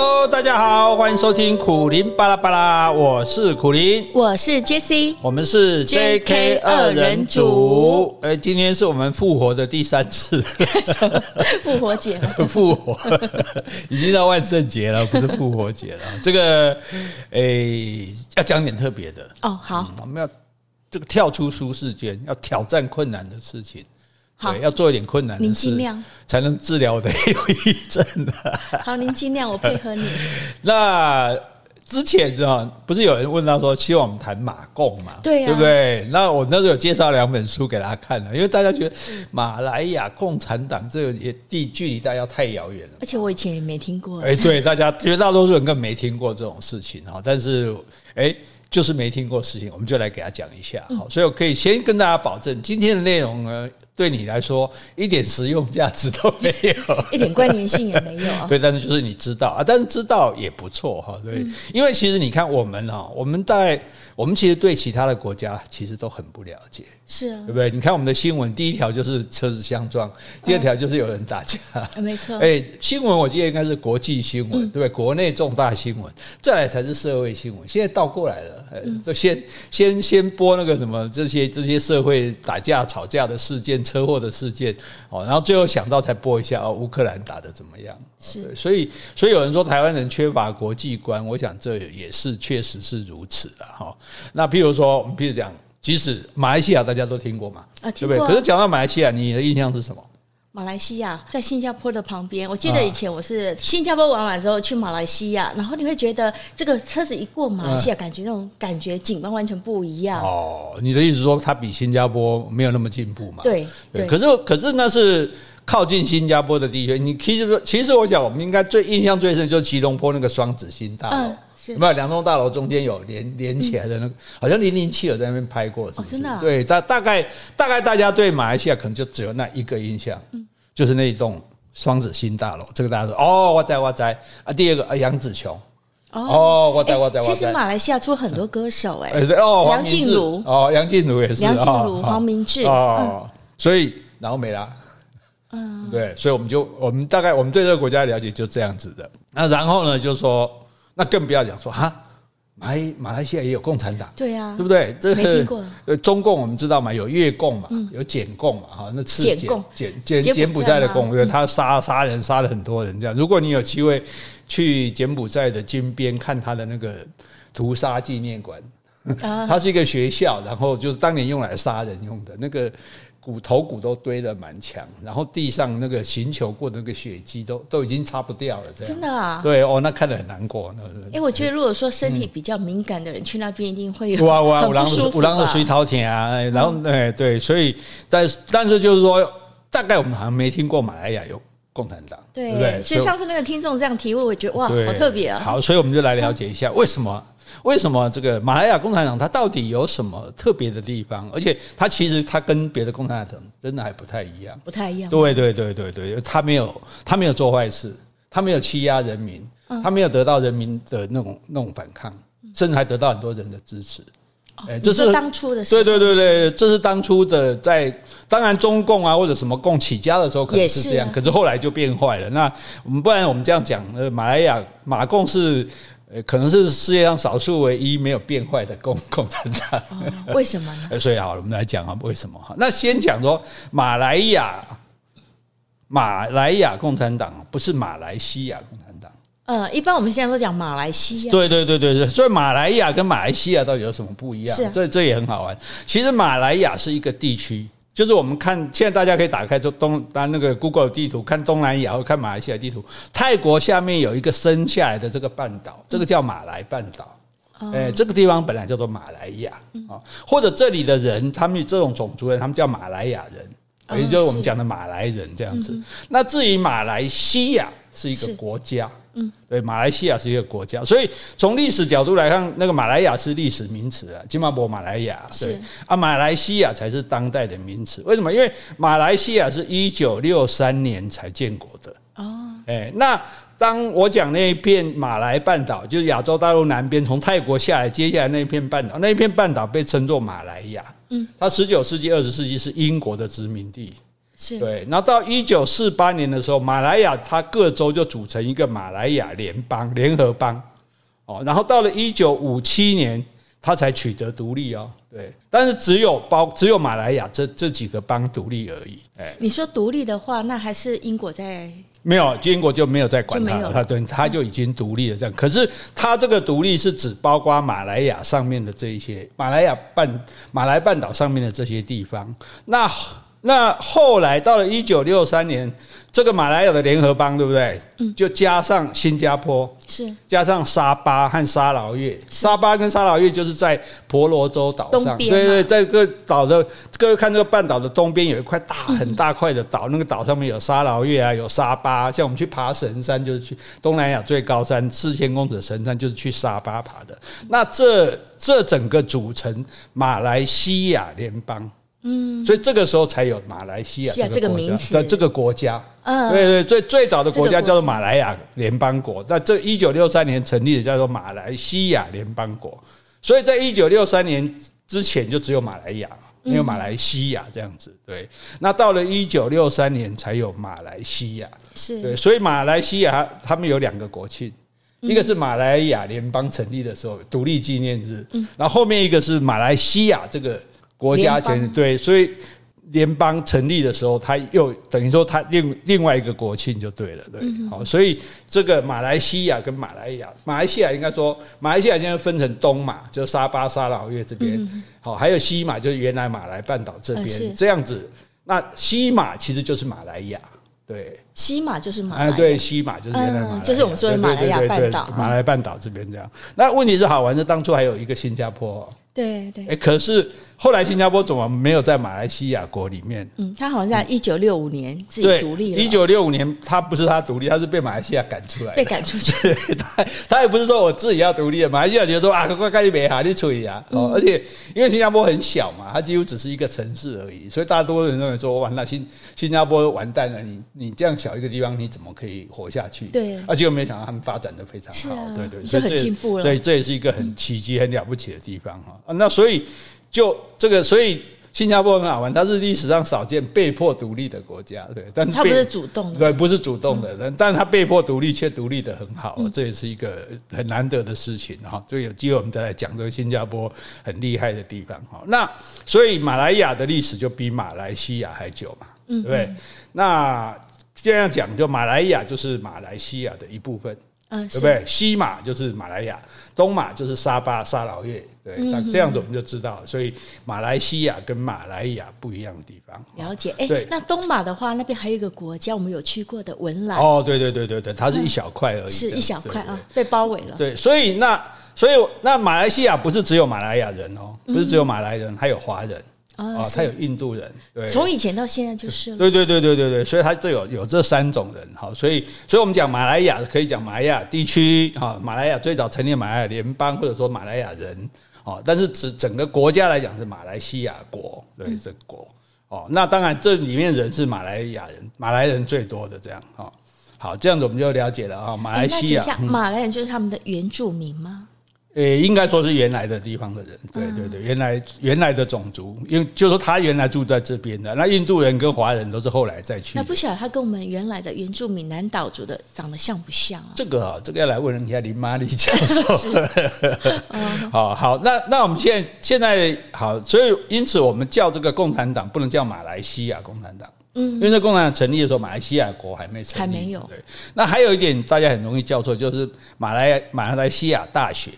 Hello，大家好，欢迎收听苦林巴拉巴拉，我是苦林，我是 Jessie，我们是 JK 二人组。哎，今天是我们复活的第三次，复活节了，复活已经到万圣节了，不是复活节了。这个，哎，要讲点特别的哦。好，我们要这个跳出舒适圈，要挑战困难的事情。好，要做一点困难的事，您尽量才能治疗我的忧郁症。好，您尽量，我配合你。那之前啊，不是有人问到说，希望我们谈马共嘛？对呀，对不对？那我那时候有介绍两本书给大家看了，因为大家觉得马来亚共产党这个也地距离大家太遥远了，而且我以前也没听过。哎，对，大家绝大多数人更没听过这种事情哈。但是，哎，就是没听过事情，我们就来给他讲一下。好，所以我可以先跟大家保证，今天的内容呢。对你来说一点实用价值都没有，一点关联性也没有。对，但是就是你知道啊，但是知道也不错哈。对，因为其实你看我们哈，我们在我们其实对其他的国家其实都很不了解。是啊，对不对？你看我们的新闻，第一条就是车子相撞，第二条就是有人打架。没错。哎，新闻我记得应该是国际新闻，对不对？国内重大新闻，再来才是社会新闻。现在倒过来了，就先先先播那个什么这些这些社会打架吵架的事件、车祸的事件，哦，然后最后想到才播一下哦，乌克兰打的怎么样？是。所以所以有人说台湾人缺乏国际观，我想这也是确实是如此的哈。那譬如说，我们譬如讲。即使马来西亚大家都听过嘛，对不对？可是讲到马来西亚，你的印象是什么？马来西亚在新加坡的旁边。我记得以前我是新加坡玩完之后去马来西亚，然后你会觉得这个车子一过马来西亚，感觉那种感觉景观完全不一样。哦，你的意思是说它比新加坡没有那么进步嘛？对对。可是可是那是靠近新加坡的地区。你其实其实我想，我们应该最印象最深就是吉隆坡那个双子星大楼。有没有两栋大楼中间有连连起来的那个？好像零零七有在那边拍过，是不是？真的？对，大大概大概大家对马来西亚可能就只有那一个印象，就是那一栋双子星大楼。这个大家说哦，我在我在啊。第二个啊，杨紫琼哦，我在我在我。其实马来西亚出很多歌手哎，哦，梁静茹哦，梁静茹也是，梁静茹、黄明志哦，所以然后没了，嗯，对，所以我们就我们大概我们对这个国家的了解就这样子的。那然后呢，就是说。那更不要讲说哈，马来马来西亚也有共产党，对呀，对不对？这没听过。呃，中共我们知道嘛，有越共嘛，有柬共嘛，哈，那次柬柬柬柬埔寨的共，对，他杀杀人杀了很多人这样。如果你有机会去柬埔寨的金边看他的那个屠杀纪念馆，它是一个学校，然后就是当年用来杀人用的那个。骨头骨都堆得蛮强，然后地上那个行球过的那个血迹都都已经擦不掉了，这样。真的啊？对哦，那看得很难过。那哎、欸，我觉得如果说身体比较敏感的人、嗯、去那边一定会有哇哇，五郎五郎的水桃田啊，然后对对，所以但但是就是说，大概我们好像没听过马来亚有共产党，对不对？所以上次那个听众这样提问，我觉得哇，好特别啊。好，所以我们就来了解一下为什么。为什么这个马来亚共产党它到底有什么特别的地方？而且它其实它跟别的共产党真的还不太一样，不太一样。对对对对对，它没有它没有做坏事，它没有欺压人民，它没有得到人民的那种那种反抗，甚至还得到很多人的支持。哎，这是当初的事。对对对对，这是当初的在当然中共啊或者什么共起家的时候可能是这样，可是后来就变坏了。那我们不然我们这样讲，呃，马来亚马共是。呃，可能是世界上少数唯一没有变坏的共共产党。为什么呢？所以好了，我们来讲啊，为什么哈？那先讲说马来亚，马来亚共产党不是马来西亚共产党。呃，一般我们现在都讲马来西亚。对对对对对，所以马来亚跟马来西亚到底有什么不一样？是，这这也很好玩。其实马来亚是一个地区。就是我们看，现在大家可以打开就东，当那个 Google 地图看东南亚或看马来西亚地图，泰国下面有一个伸下来的这个半岛，这个叫马来半岛。哎，这个地方本来叫做马来亚啊，或者这里的人，他们这种种族人，他们叫马来亚人，也就是我们讲的马来人这样子。那至于马来西亚是一个国家。嗯，对，马来西亚是一个国家，所以从历史角度来看，那个马来亚是历史名词啊，金马博马来亚，对啊，马来西亚才是当代的名词。为什么？因为马来西亚是一九六三年才建国的哦。哎，那当我讲那一片马来半岛，就是亚洲大陆南边，从泰国下来，接下来那一片半岛，那一片半岛被称作马来亚。嗯，它十九世纪、二十世纪是英国的殖民地。是对。然后到一九四八年的时候，马来亚它各州就组成一个马来亚联邦联合邦哦。然后到了一九五七年，它才取得独立哦。对，但是只有包只有马来亚这这几个邦独立而已。哎，你说独立的话，那还是英国在。没有，英国就没有再管它了，它对他就已经独立了。这样，可是它这个独立是指包括马来亚上面的这一些，马来亚半马来半岛上面的这些地方。那。那后来到了一九六三年，这个马来亚的联合邦，对不对？嗯，就加上新加坡，是加上沙巴和沙劳越。沙巴跟沙劳越就是在婆罗洲岛上，对对，在这个岛的各位看这个半岛的东边有一块大很大块的岛，那个岛上面有沙劳越啊，有沙巴。像我们去爬神山，就是去东南亚最高山四千公尺神山，就是去沙巴爬的。那这这整个组成马来西亚联邦。嗯，所以这个时候才有马来西亚这个名字，在这个国家，嗯，对对，最最早的国家叫做马来亚联邦国，那这一九六三年成立的叫做马来西亚联邦国，所以在一九六三年之前就只有马来亚，没有马来西亚这样子，对。那到了一九六三年才有马来西亚，是。对，所以马来西亚他们有两个国庆，一个是马来亚联邦成立的时候独立纪念日，嗯，然后后面一个是马来西亚这个。国家前对，所以联邦成立的时候，它又等于说它另另外一个国庆就对了，对，好，所以这个马来西亚跟马来亚，马来西亚应该说马来西亚现在分成东马，就沙巴、沙劳越这边，好，还有西马，就是原来马来半岛这边这样子。那西马其实就是马来亚，对，西马就是马来，对，西马就是原来马来，就是我们说的马来亚半岛，马来半岛这边这样。那问题是好玩的，当初还有一个新加坡，对对，哎，可是。后来新加坡怎么没有在马来西亚国里面？嗯，他好像在一九六五年自己独立了。一九六五年，他不是他独立，他是被马来西亚赶出来的。被赶出去，他他也不是说我自己要独立的。马来西亚觉得说啊，快快你别哈，你处理啊。哦，而且因为新加坡很小嘛，它几乎只是一个城市而已，所以大多数人认为说，完了新新加坡完蛋了。你你这样小一个地方，你怎么可以活下去？对，而且我没想到他们发展的非常好，对对，所以很进步了。所以这也是一个很奇迹、很了不起的地方哈。那所以。就这个，所以新加坡很好玩，它是历史上少见被迫独立的国家，对，但它不是主动的，对，不是主动的，但但它被迫独立却独立的很好，这也是一个很难得的事情哈。所以有机会我们再来讲这个新加坡很厉害的地方哈。那所以马来亚的历史就比马来西亚还久嘛，对不对？那这样讲，就马来亚就是马来西亚的一部分。嗯，对不对？西马就是马来亚，东马就是沙巴、沙劳越。对，那这样子我们就知道，所以马来西亚跟马来亚不一样的地方。了解，哎，对，那东马的话，那边还有一个国家，我们有去过的文莱。哦，对对对对对，它是一小块而已，是一小块啊，被包围了。对，所以那所以那马来西亚不是只有马来亚人哦，不是只有马来人，还有华人。啊，他有印度人，对，从以前到现在就是，对对对对对对，所以他这有有这三种人，好，所以所以我们讲马来亚可以讲马来亚地区，哈，马来亚最早成立马来亚联邦，或者说马来亚人，哦，但是整整个国家来讲是马来西亚国，对，这个国，哦，那当然这里面人是马来亚人，马来人最多的这样，哦，好，这样子我们就了解了啊，马来西亚，马来人就是他们的原住民吗？诶，应该说是原来的地方的人，对对对，原来原来的种族，因为就是说他原来住在这边的，那印度人跟华人都是后来再去。那不晓得他跟我们原来的原住民南岛族的长得像不像啊？这个啊，这个要来问一下林玛丽教授。好好，那那我们现在现在好，所以因此我们叫这个共产党不能叫马来西亚共产党，嗯，因为这共产党成立的时候，马来西亚国还没成立，还没有。对，那还有一点大家很容易叫错，就是马来马来西亚大学。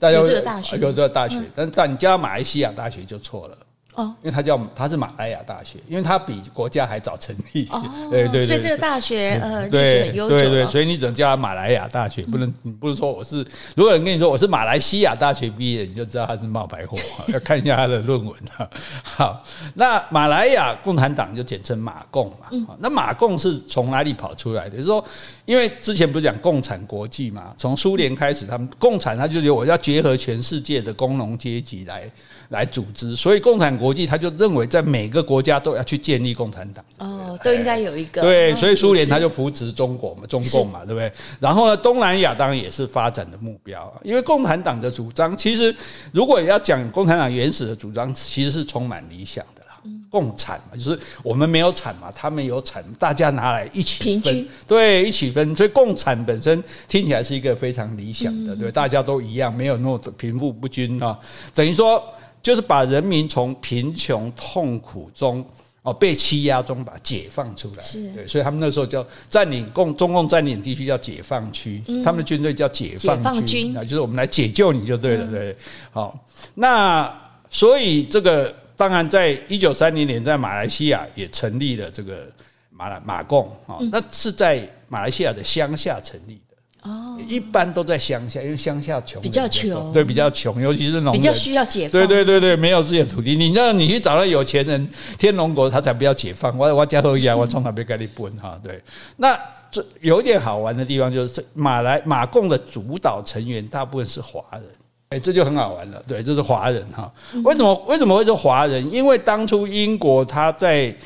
嗯，有这个大学，有这个大学，但是在你家马来西亚大学就错了。哦，因为它叫它是马来亚大学，因为它比国家还早成立。哦，对对对，所以这个大学呃历史很悠久。对对，所以你只能叫它马来亚大学，不能你不是说我是。如果有人跟你说我是马来西亚大学毕业，你就知道他是冒牌货，要看一下他的论文。好，那马来亚共产党就简称马共嘛。那马共是从哪里跑出来的？就是说，因为之前不是讲共产国际嘛？从苏联开始，他们共产他就觉得我要结合全世界的工农阶级来来组织，所以共产国际他就认为在每个国家都要去建立共产党，哦，都应该有一个对，所以苏联他就扶持中国嘛，中共嘛，对不对？然后呢，东南亚当然也是发展的目标，因为共产党的主张其实如果要讲共产党原始的主张，其实是充满理想的啦。共产嘛，就是我们没有产嘛，他们有产，大家拿来一起分，平均对，一起分。所以共产本身听起来是一个非常理想的，嗯、对，大家都一样，没有那么贫富不均啊，等于说就是把人民从贫穷痛苦中。哦，被欺压中把解放出来，对，所以他们那时候叫占领共中共占领地区叫解放区，嗯、他们的军队叫解放军，那就是我们来解救你就对了，对。好，那所以这个当然在一九三零年在马来西亚也成立了这个马来马共啊，那是在马来西亚的乡下成立。哦，一般都在乡下，因为乡下穷，比较穷，对，比较穷，尤其是农民，比较需要解放。对对对对，没有自己的土地，你让你去找到有钱人，天龙国他才不要解放。我我家后裔，我从哪边给你搬哈？对，那这有一点好玩的地方就是，马来马共的主导成员大部分是华人，哎，这就很好玩了。对，这是华人哈。为什么为什么会是华人？因为当初英国他在。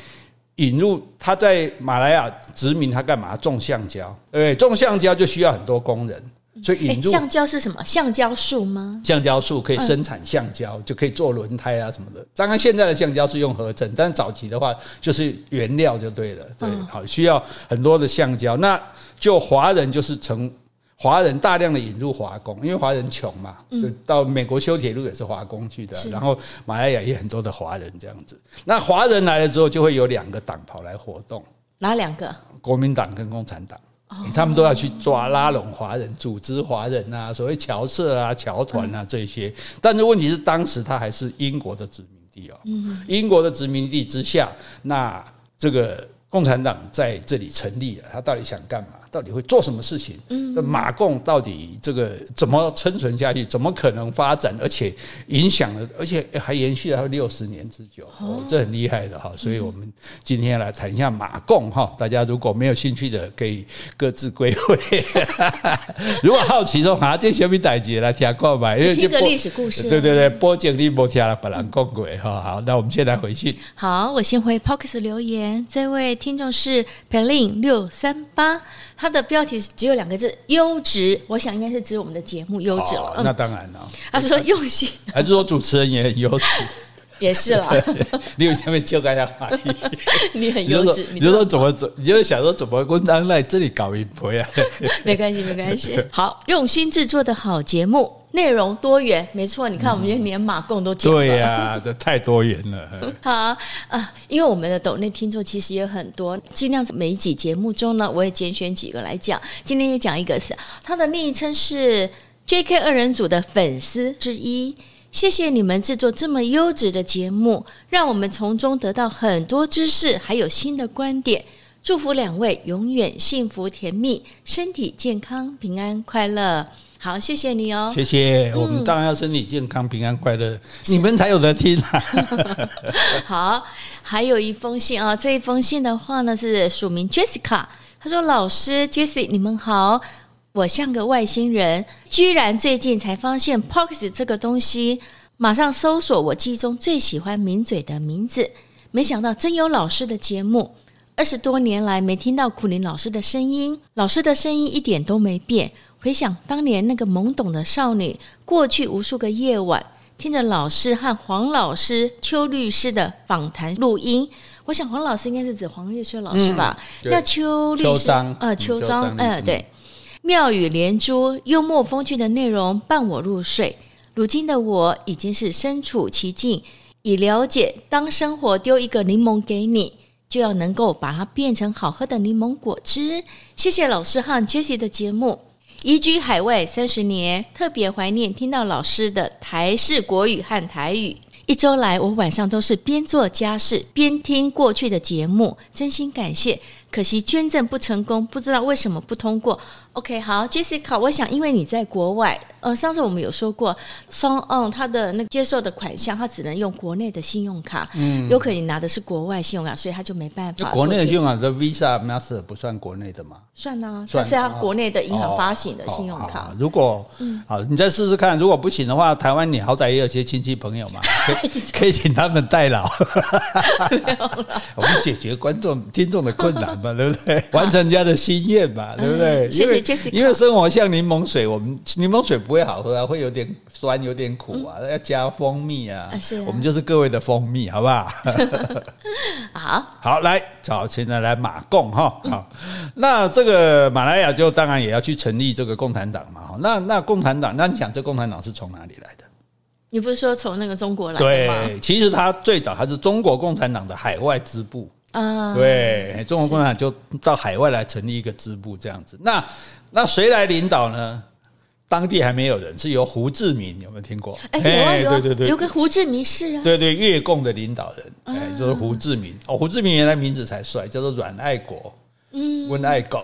引入他在马来亚殖民，他干嘛？种橡胶，对，种橡胶就需要很多工人，所以引入橡胶是什么？橡胶树吗？橡胶树可以生产橡胶，就可以做轮胎啊什么的。当然，现在的橡胶是用合成，但是早期的话就是原料就对了，对，好，需要很多的橡胶。那就华人就是成。华人大量的引入华工，因为华人穷嘛，就到美国修铁路也是华工去的，然后马来亚也很多的华人这样子。那华人来了之后，就会有两个党跑来活动，哪两个？国民党跟共产党，他们都要去抓拉拢华人，组织华人啊，所谓侨社啊、侨团啊这些。但是问题是，当时他还是英国的殖民地哦，英国的殖民地之下，那这个共产党在这里成立了，他到底想干嘛？到底会做什么事情？嗯，马共到底这个怎么生存下去？怎么可能发展？而且影响了，而且还延续了六十年之久，哦，这很厉害的哈。所以我们今天来谈一下马共哈。大家如果没有兴趣的，可以各自归位。如果好奇的话，这小米代志来听过吧，因为听个历史故事。对对对，播经历播听了，把人讲过哈。好，那我们先来回去。好，我先回 Pocket 留言。这位听众是 Pelin 六三八。它的标题只有两个字“优质”，我想应该是指我们的节目优质了。哦，那当然了。他是说用心，还是说主持人也很优质？也是啦。你有下面 就该要怀疑，你很幼稚。你就说怎么怎，你就想说怎么文章在这里搞一波呀？没关系，没关系。好，用心制作的好节目。内容多元，没错。你看，我们今天连马共都讲了。对呀、啊，这太多元了。好啊，因为我们的抖内听众其实也很多，尽量每一集节目中呢，我也拣选几个来讲。今天也讲一个是他的昵称是 J.K. 二人组的粉丝之一。谢谢你们制作这么优质的节目，让我们从中得到很多知识，还有新的观点。祝福两位永远幸福甜蜜，身体健康，平安快乐。好，谢谢你哦。谢谢，嗯、我们当然要身体健康、平安快乐，你们才有得听啊。好，还有一封信啊，这一封信的话呢是署名 Jessica，她说：“老师 Jessie，你们好，我像个外星人，居然最近才发现 Podcast 这个东西，马上搜索我记忆中最喜欢抿嘴的名字，没想到真有老师的节目。二十多年来没听到苦林老师的声音，老师的声音一点都没变。”回想当年那个懵懂的少女，过去无数个夜晚，听着老师和黄老师、邱律师的访谈录音。我想黄老师应该是指黄月秋老师吧？嗯、那邱律师，张呃，邱章，嗯，对，妙语连珠、幽默风趣的内容伴我入睡。如今的我已经是身处其境，已了解，当生活丢一个柠檬给你，就要能够把它变成好喝的柠檬果汁。谢谢老师和 Jessie 的节目。移居海外三十年，特别怀念听到老师的台式国语和台语。一周来，我晚上都是边做家事边听过去的节目，真心感谢。可惜捐赠不成功，不知道为什么不通过。OK，好，Jessica，我想因为你在国外。呃，上次我们有说过它的那接受的款项，他只能用国内的信用卡，嗯，有可能你拿的是国外信用卡，所以他就没办法。国内的信用卡的 Visa、Master 不算国内的吗？算啊，算是他国内的银行发行的信用卡。哦哦哦、如果、嗯、好，你再试试看，如果不行的话，台湾你好歹也有些亲戚朋友嘛，可以可以请他们代劳，我们解决观众听众的困难嘛，对不对？完成人家的心愿嘛，对不对？谢谢 Jessica。因为生活像柠檬水，我们柠檬水不会好喝啊，会有点酸，有点苦啊，要加蜂蜜啊。是，我们就是各位的蜂蜜，好不好？好，好，来，好，现在来马共哈，好，那这个马来亚就当然也要去成立这个共产党嘛，那那共产党，那你想这共产党是从哪里来的？你不是说从那个中国来的吗？对，其实他最早还是中国共产党的海外支部啊。对，中国共产党就到海外来成立一个支部这样子。那那谁来领导呢？当地还没有人，是由胡志明有没有听过？哎，有啊有啊，对对对，有个胡志明市啊。对对，越共的领导人，哎，就是胡志明。哦，胡志明原来名字才帅，叫做阮爱国。嗯，温爱国。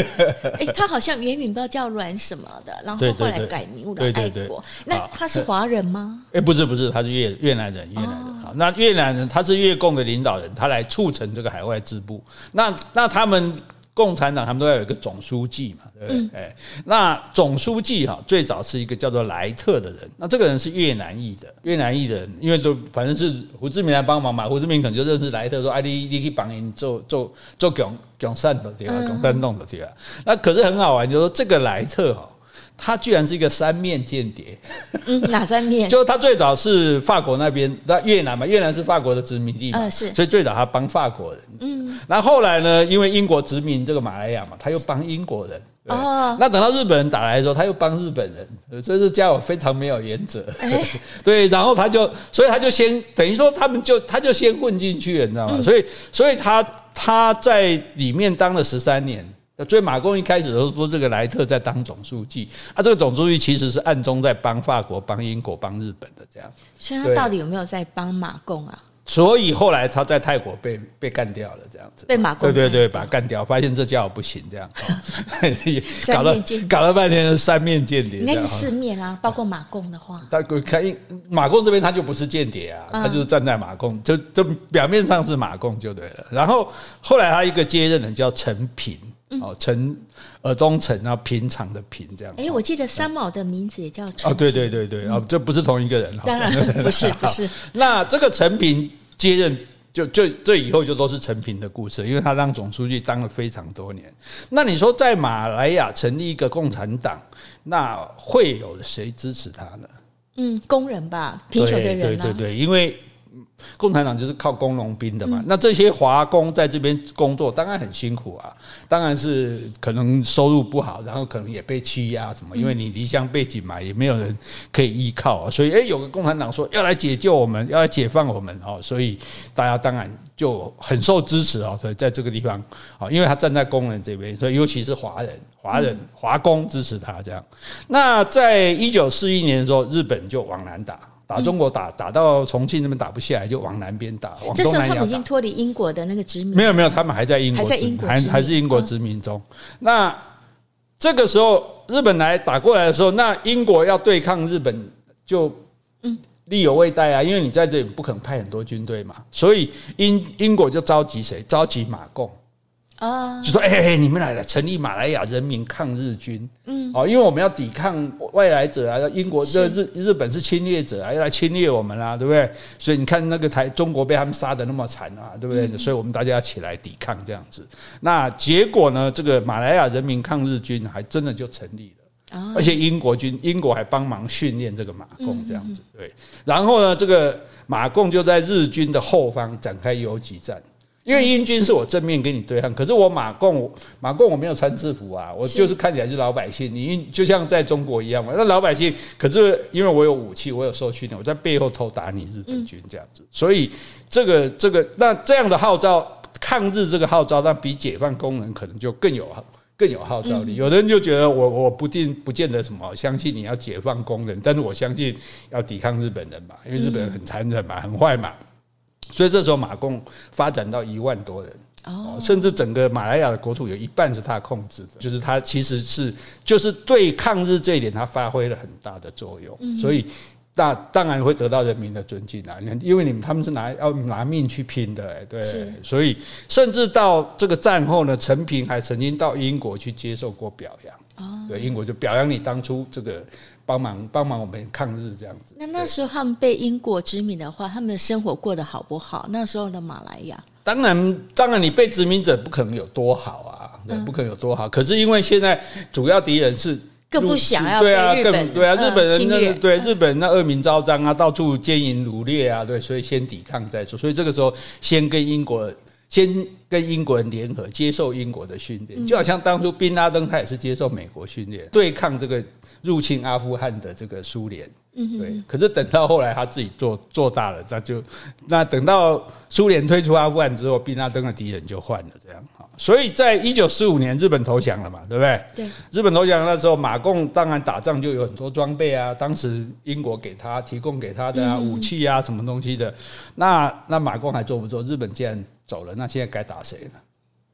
哎，他好像原名不知道叫阮什么的，然后后来改名阮爱国。那他是华人吗？哎，不是不是，他是越越南人，越南人。好，那越南人他是越共的领导人，他来促成这个海外支部。那那他们。共产党他们都要有一个总书记嘛，对不对？哎、嗯，那总书记哈，最早是一个叫做莱特的人。那这个人是越南裔的，越南裔的人，因为都反正是胡志明来帮忙嘛，胡志明可能就认识莱特，说：“哎，你你可以帮人做做做共共善的对吧？共善弄的对吧？”那可是很好玩，就是说这个莱特哈。他居然是一个三面间谍，嗯，哪三面？就他最早是法国那边，那越南嘛，越南是法国的殖民地嘛，呃、是，所以最早他帮法国人，嗯，然后后来呢，因为英国殖民这个马来亚嘛，他又帮英国人，哦，那等到日本人打来的时候，他又帮日本人，所以这家伙非常没有原则，欸、对，然后他就，所以他就先等于说他们就他就先混进去了，你知道吗？嗯、所以，所以他他在里面当了十三年。所以马共一开始的时候说这个莱特在当总书记，啊，这个总书记其实是暗中在帮法国、帮英国、帮日本的这样。所以他到底有没有在帮马共啊？所以后来他在泰国被被干掉了，这样子。被马共对对对，把他干掉，发现这家伙不行，这样。搞了搞了半天是三面间谍，应该是四面啊，包括马共的话。他看马共这边他就不是间谍啊，他就是站在马共，就就表面上是马共就对了。然后后来他一个接任人叫陈平。哦，陈尔东陈啊，平常的平这样。哎，我记得三毛的名字也叫陈。哦，对对对对，哦，这不是同一个人。当然 不是不是。那这个陈平接任，就就这以后就都是陈平的故事，因为他当总书记当了非常多年。那你说在马来亚成立一个共产党，那会有谁支持他呢？嗯，工人吧，贫穷的人。对对对，因为。共产党就是靠工农兵的嘛，那这些华工在这边工作，当然很辛苦啊，当然是可能收入不好，然后可能也被欺压什么，因为你离乡背景嘛，也没有人可以依靠啊，所以诶，有个共产党说要来解救我们，要来解放我们哦，所以大家当然就很受支持啊，所以在这个地方啊，因为他站在工人这边，所以尤其是华人、华人、华工支持他这样。那在一九四一年的时候，日本就往南打。打中国打打到重庆那边打不下来，就往南边打。往东南亚打。这时候他们已经脱离英国的那个殖民。没有没有，他们还在英国，还在英国，还还是英国殖民中。那这个时候日本来打过来的时候，那英国要对抗日本就嗯力有未逮啊，因为你在这里不可能派很多军队嘛，所以英英国就召集谁？召集马共。啊，就说哎哎，你们来了，成立马来亚人民抗日军。嗯，哦，因为我们要抵抗外来者啊，英国这日日本是侵略者啊，要来侵略我们啊，对不对？所以你看那个台中国被他们杀的那么惨啊，对不对？所以我们大家要起来抵抗这样子。那结果呢？这个马来亚人民抗日军还真的就成立了，而且英国军英国还帮忙训练这个马共这样子。对，然后呢，这个马共就在日军的后方展开游击战。因为英军是我正面跟你对抗，可是我马共马共我没有穿制服啊，我就是看起来是老百姓。你就像在中国一样嘛，那老百姓可是因为我有武器，我有受训练，我在背后偷打你日本军这样子。所以这个这个那这样的号召抗日这个号召，那比解放工人可能就更有更有号召力。有的人就觉得我我不定不见得什么相信你要解放工人，但是我相信要抵抗日本人嘛，因为日本人很残忍嘛，很坏嘛。所以这时候马共发展到一万多人，哦，甚至整个马来亚的国土有一半是他控制的，就是他其实是就是对抗日这一点，他发挥了很大的作用，所以那当然会得到人民的尊敬啊，因为你们他们是拿要拿命去拼的，对，所以甚至到这个战后呢，陈平还曾经到英国去接受过表扬，哦，对，英国就表扬你当初这个。帮忙帮忙我们抗日这样子。那那时候他们被英国殖民的话，他们的生活过得好不好？那时候的马来亚，当然，当然，你被殖民者不可能有多好啊，对，不可能有多好。可是因为现在主要敌人是更不想要对啊，更对啊，日本人那个对日本那恶名昭彰啊，到处奸淫掳掠啊，对，所以先抵抗再说。所以这个时候先跟英国。先跟英国人联合，接受英国的训练，就好像当初宾拉登他也是接受美国训练，对抗这个入侵阿富汗的这个苏联。对，可是等到后来他自己做做大了，那就那等到苏联退出阿富汗之后，宾拉登的敌人就换了，这样。所以在一九四五年，日本投降了嘛，对不对？对。日本投降那时候，马共当然打仗就有很多装备啊，当时英国给他提供给他的啊武器啊，什么东西的。那那马共还做不做？日本既然走了，那现在该打谁呢？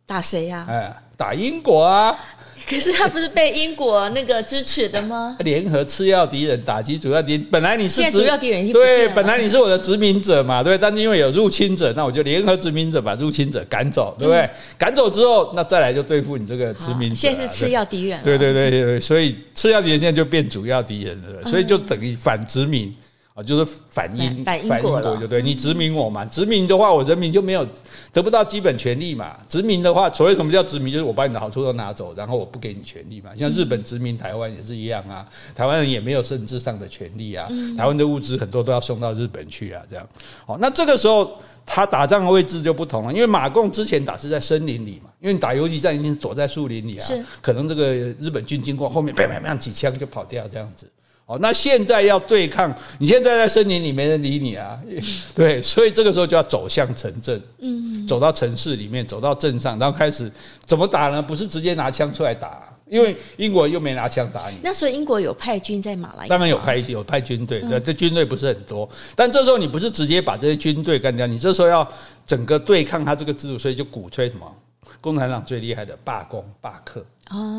打谁呀？哎，打英国啊！可是他不是被英国那个支持的吗？联合次要敌人打击主要敌，本来你是主要敌人，对，本来你是我的殖民者嘛，对。但是因为有入侵者，那我就联合殖民者把入侵者赶走，对不对？赶走之后，那再来就对付你这个殖民者。现在是次要敌人，对对对对，所以次要敌人现在就变主要敌人了，所以就等于反殖民。啊，就是反英反英国了，就对你殖民我嘛，殖民的话，我人民就没有得不到基本权利嘛。殖民的话，所谓什么叫殖民，就是我把你的好处都拿走，然后我不给你权利嘛。像日本殖民台湾也是一样啊，台湾人也没有政治上的权利啊，台湾的物资很多都要送到日本去啊，这样。好，那这个时候他打仗的位置就不同了，因为马共之前打是在森林里嘛，因为你打游击战已经躲在树林里啊，可能这个日本军经过后面，砰砰砰几枪就跑掉这样子。哦，那现在要对抗，你现在在森林里没人理你啊，对，所以这个时候就要走向城镇，嗯，走到城市里面，走到镇上，然后开始怎么打呢？不是直接拿枪出来打，因为英国又没拿枪打你。那时候英国有派军在马来，当然有派有派军队，这军队不是很多，但这时候你不是直接把这些军队干掉，你这时候要整个对抗他这个制度，所以就鼓吹什么？共产党最厉害的罢工罢课。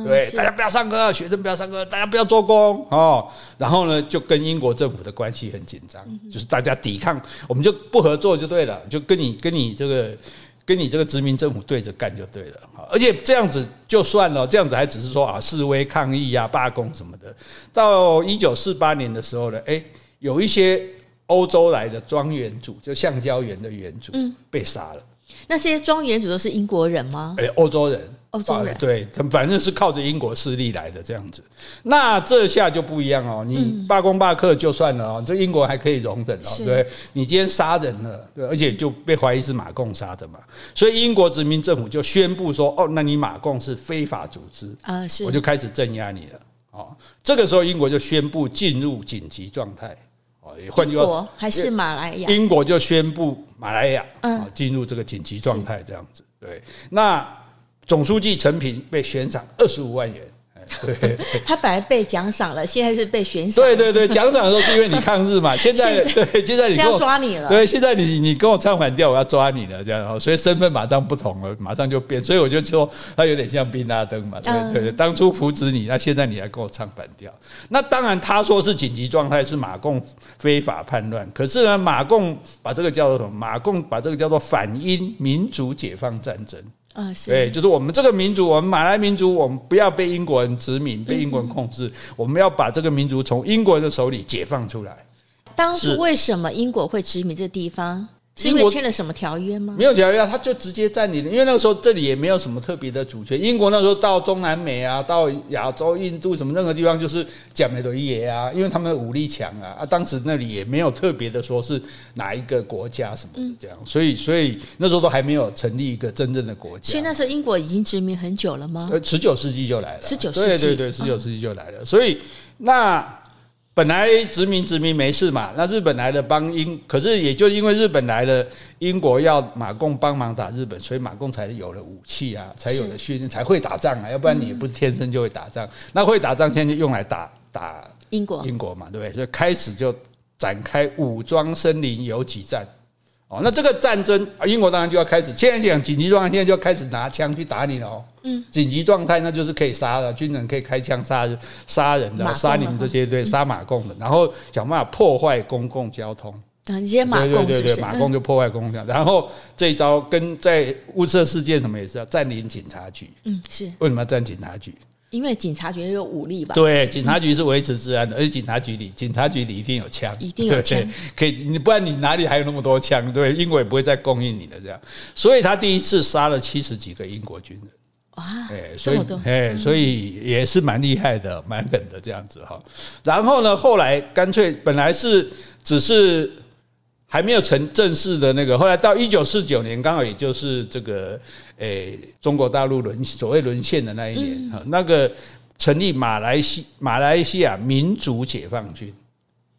对，大家不要上课，学生不要上课，大家不要做工哦。然后呢，就跟英国政府的关系很紧张，就是大家抵抗，我们就不合作就对了，就跟你跟你这个跟你这个殖民政府对着干就对了。而且这样子就算了，这样子还只是说啊示威抗议啊罢工什么的。到一九四八年的时候呢，诶，有一些欧洲来的庄园主，就橡胶园的园主，被杀了。那些庄园主都是英国人吗？诶，欧洲人。欧洲人对，反正是靠着英国势力来的这样子，那这下就不一样哦。你罢工罢课就算了哦，这英国还可以容忍哦。对，你今天杀人了，对，而且就被怀疑是马共杀的嘛，所以英国殖民政府就宣布说：“哦，那你马共是非法组织啊，是，我就开始镇压你了。”哦，这个时候英国就宣布进入紧急状态。哦，也换句话，英国还是马来亚？英国就宣布马来亚啊进入这个紧急状态，这样子。对，那。总书记陈平被悬赏二十五万元，对，他本来被奖赏了，现在是被悬赏。对对对，奖赏的时候是因为你抗日嘛，现在对，现在你要抓你了，对，现在你你跟我唱反调，我要抓你了，这样，所以身份马上不同了，马上就变，所以我就说他有点像宾拉登嘛，对对对，当初扶持你，那现在你还跟我唱反调，那当然他说是紧急状态，是马共非法叛乱，可是呢，马共把这个叫做什么？马共把这个叫做反英民主解放战争。啊，是对，就是我们这个民族，我们马来民族，我们不要被英国人殖民，被英国人控制，我们要把这个民族从英国人的手里解放出来。当初为什么英国会殖民这个地方？是因为签了什么条约吗？没有条约啊，他就直接占领了。因为那个时候这里也没有什么特别的主权。英国那时候到中南美啊，到亚洲、印度什么任何地方，就是讲美的耶啊，因为他们的武力强啊。啊，当时那里也没有特别的说是哪一个国家什么的这样，所以所以那时候都还没有成立一个真正的国家。所以那时候英国已经殖民很久了吗？呃十九世纪就来了。十九世纪，对对对，十九世纪就来了。所以那。本来殖民殖民没事嘛，那日本来了帮英，可是也就因为日本来了，英国要马共帮忙打日本，所以马共才有了武器啊，才有了训练，才会打仗啊，要不然你也不是天生就会打仗。那会打仗，现在就用来打打英国英国嘛，对不对？所以开始就展开武装森林游击战。哦，那这个战争，英国当然就要开始。现在讲紧急状态，现在就要开始拿枪去打你了哦。嗯，紧急状态那就是可以杀的，军人可以开枪杀杀人的，杀你们这些对杀马共的，然后想办法破坏公共交通。啊，这些马共是不是？马共就破坏公共交通，然后这一招跟在乌色事件什么也是要占领警察局。嗯，是为什么要占警察局？因为警察局有武力吧？对，警察局是维持治安的，而且警察局里，警察局里一定有枪，一定有枪，可以，你不然你哪里还有那么多枪？对，英国也不会再供应你的这样。所以他第一次杀了七十几个英国军人，哇，哎，所以，哎，所以也是蛮厉害的，蛮狠的这样子哈。然后呢，后来干脆本来是只是。还没有成正式的那个，后来到一九四九年，刚好也就是这个，诶，中国大陆沦所谓沦陷的那一年，哈，那个成立马来西马来西亚民族解放军，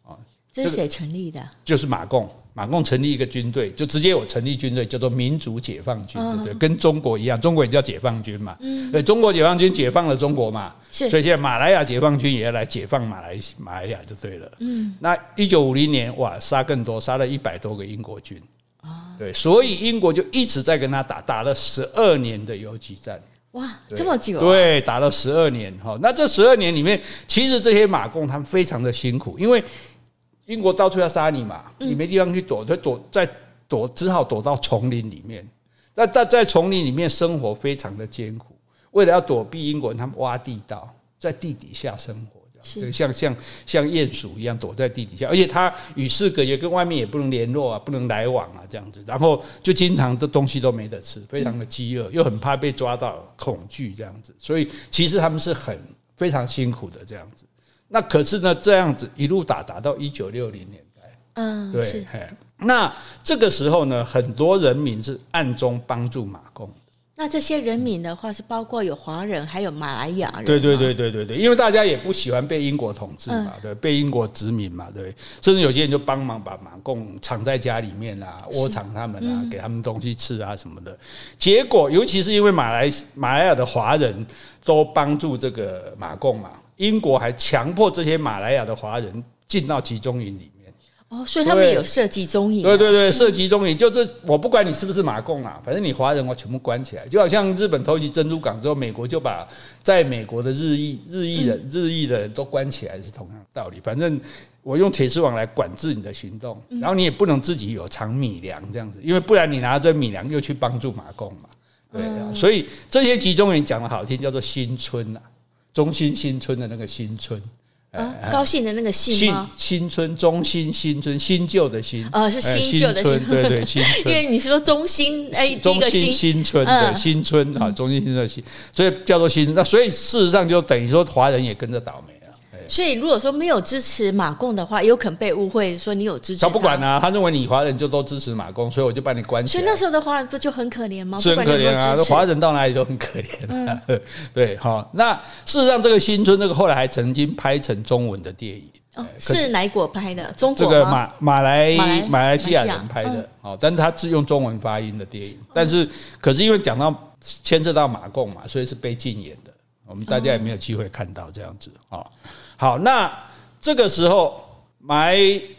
啊，这是谁成立的？就是马共。马共成立一个军队，就直接有成立军队，叫做民族解放军，对不对？跟中国一样，中国也叫解放军嘛。对，中国解放军解放了中国嘛，所以现在马来亚解放军也要来解放马来马来亚就对了。嗯，那一九五零年哇，杀更多，杀了一百多个英国军。对，所以英国就一直在跟他打，打了十二年的游击战。哇，这么久？对，打了十二年哈。那这十二年里面，其实这些马共他们非常的辛苦，因为。英国到处要杀你嘛，你没地方去躲，就躲在躲，只好躲到丛林里面。那在在丛林里面生活非常的艰苦，为了要躲避英国人，他们挖地道，在地底下生活，像像像鼹鼠一样躲在地底下，而且他与世隔绝，跟外面也不能联络啊，不能来往啊，这样子，然后就经常的东西都没得吃，非常的饥饿，又很怕被抓到，恐惧这样子，所以其实他们是很非常辛苦的这样子。那可是呢，这样子一路打打到一九六零年代，嗯，对，是。那这个时候呢，很多人民是暗中帮助马共。那这些人民的话，是包括有华人，还有马来亚人。对对对对对对，因为大家也不喜欢被英国统治嘛，对，被英国殖民嘛，对。甚至有些人就帮忙把马共藏在家里面啊，窝藏他们啊，给他们东西吃啊什么的。结果，尤其是因为马来马来亚的华人都帮助这个马共嘛。英国还强迫这些马来亚的华人进到集中营里面哦，所以他们也有设集中营。对对对，设集中营就是我不管你是不是马共啊，反正你华人我全部关起来，就好像日本偷袭珍珠港之后，美国就把在美国的日裔日裔人日裔的人都关起来，是同样的道理。反正我用铁丝网来管制你的行动，然后你也不能自己有藏米粮这样子，因为不然你拿着米粮又去帮助马共嘛。对啊，所以这些集中营讲的好听叫做新村啊。中心新村的那个新村，啊，高兴的那个新吗？新村，中心新村，新旧的新，哦，是新旧的新，对对，新村。因为你是说中心，哎，中心新村的新村啊，中心新村的新，所以叫做新。那所以事实上就等于说华人也跟着倒霉。所以，如果说没有支持马共的话，有可能被误会说你有支持他。他不管啊，他认为你华人就都支持马共，所以我就把你关起来。所以那时候的华人不就很可怜吗？是很可怜啊，华人到哪里都很可怜，啊。嗯、对，好。那事实上，这个新村这个后来还曾经拍成中文的电影。哦，是哪国拍的？中国这个马马来马来西亚人拍的。哦，但是他是用中文发音的电影。但是，可是因为讲到牵涉到马共嘛，所以是被禁演的。我们大家也没有机会看到这样子啊。好，那这个时候马来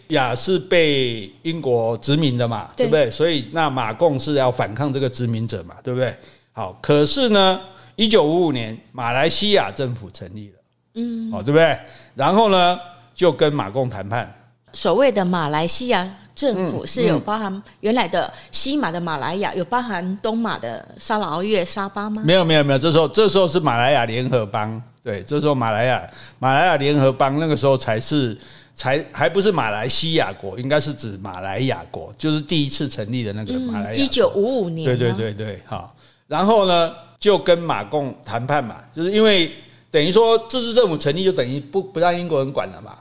亚是被英国殖民的嘛，对，对不对？所以那马共是要反抗这个殖民者嘛，对不对？好，可是呢，一九五五年马来西亚政府成立了，嗯，好，对不对？然后呢，就跟马共谈判。所谓的马来西亚政府是有包含原来的西马的马来亚，有包含东马的沙劳越、沙巴吗？没有，没有，没有。这时候，这时候是马来亚联合邦。对，这时候马来亚马来亚联合邦那个时候才是才还不是马来西亚国，应该是指马来亚国，就是第一次成立的那个马来亚。一九五五年。对对对对，好。然后呢，就跟马共谈判嘛，就是因为等于说自治政府成立，就等于不不让英国人管了嘛。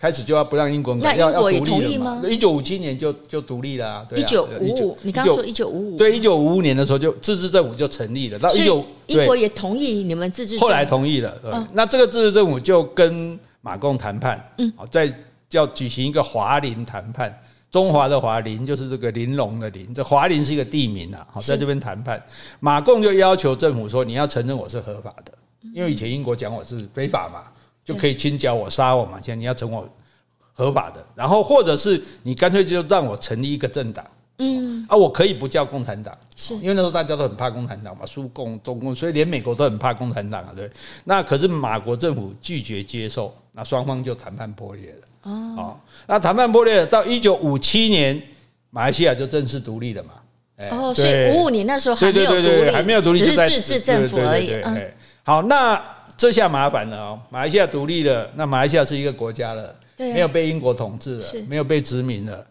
开始就要不让英国人管，那英国也同意吗？一九五七年就就独立了啊！一九五五，你刚刚说一九五五，对，一九五五年的时候就自治政府就成立了。到一九，英国也同意你们自治。后来同意了，对。那这个自治政府就跟马共谈判，嗯，好，再叫举行一个华林谈判。中华的华林就是这个玲珑的玲，这华林是一个地名啊。好，在这边谈判，马共就要求政府说，你要承认我是合法的，因为以前英国讲我是非法嘛。就可以清剿我、杀我嘛？现在你要成我合法的，然后或者是你干脆就让我成立一个政党，嗯，啊，我可以不叫共产党，是因为那时候大家都很怕共产党嘛，苏共、中共，所以连美国都很怕共产党啊，对。那可是马国政府拒绝接受，那双方就谈判破裂了。哦，那谈判破裂了，到一九五七年，马来西亚就正式独立了嘛。哦，所以五五年那时候还没有独立，还没有独立，只是自治政府而已。好，那。这下麻烦了哦，马来西亚独立了，那马来西亚是一个国家了，对啊、没有被英国统治了，是没有被殖民了，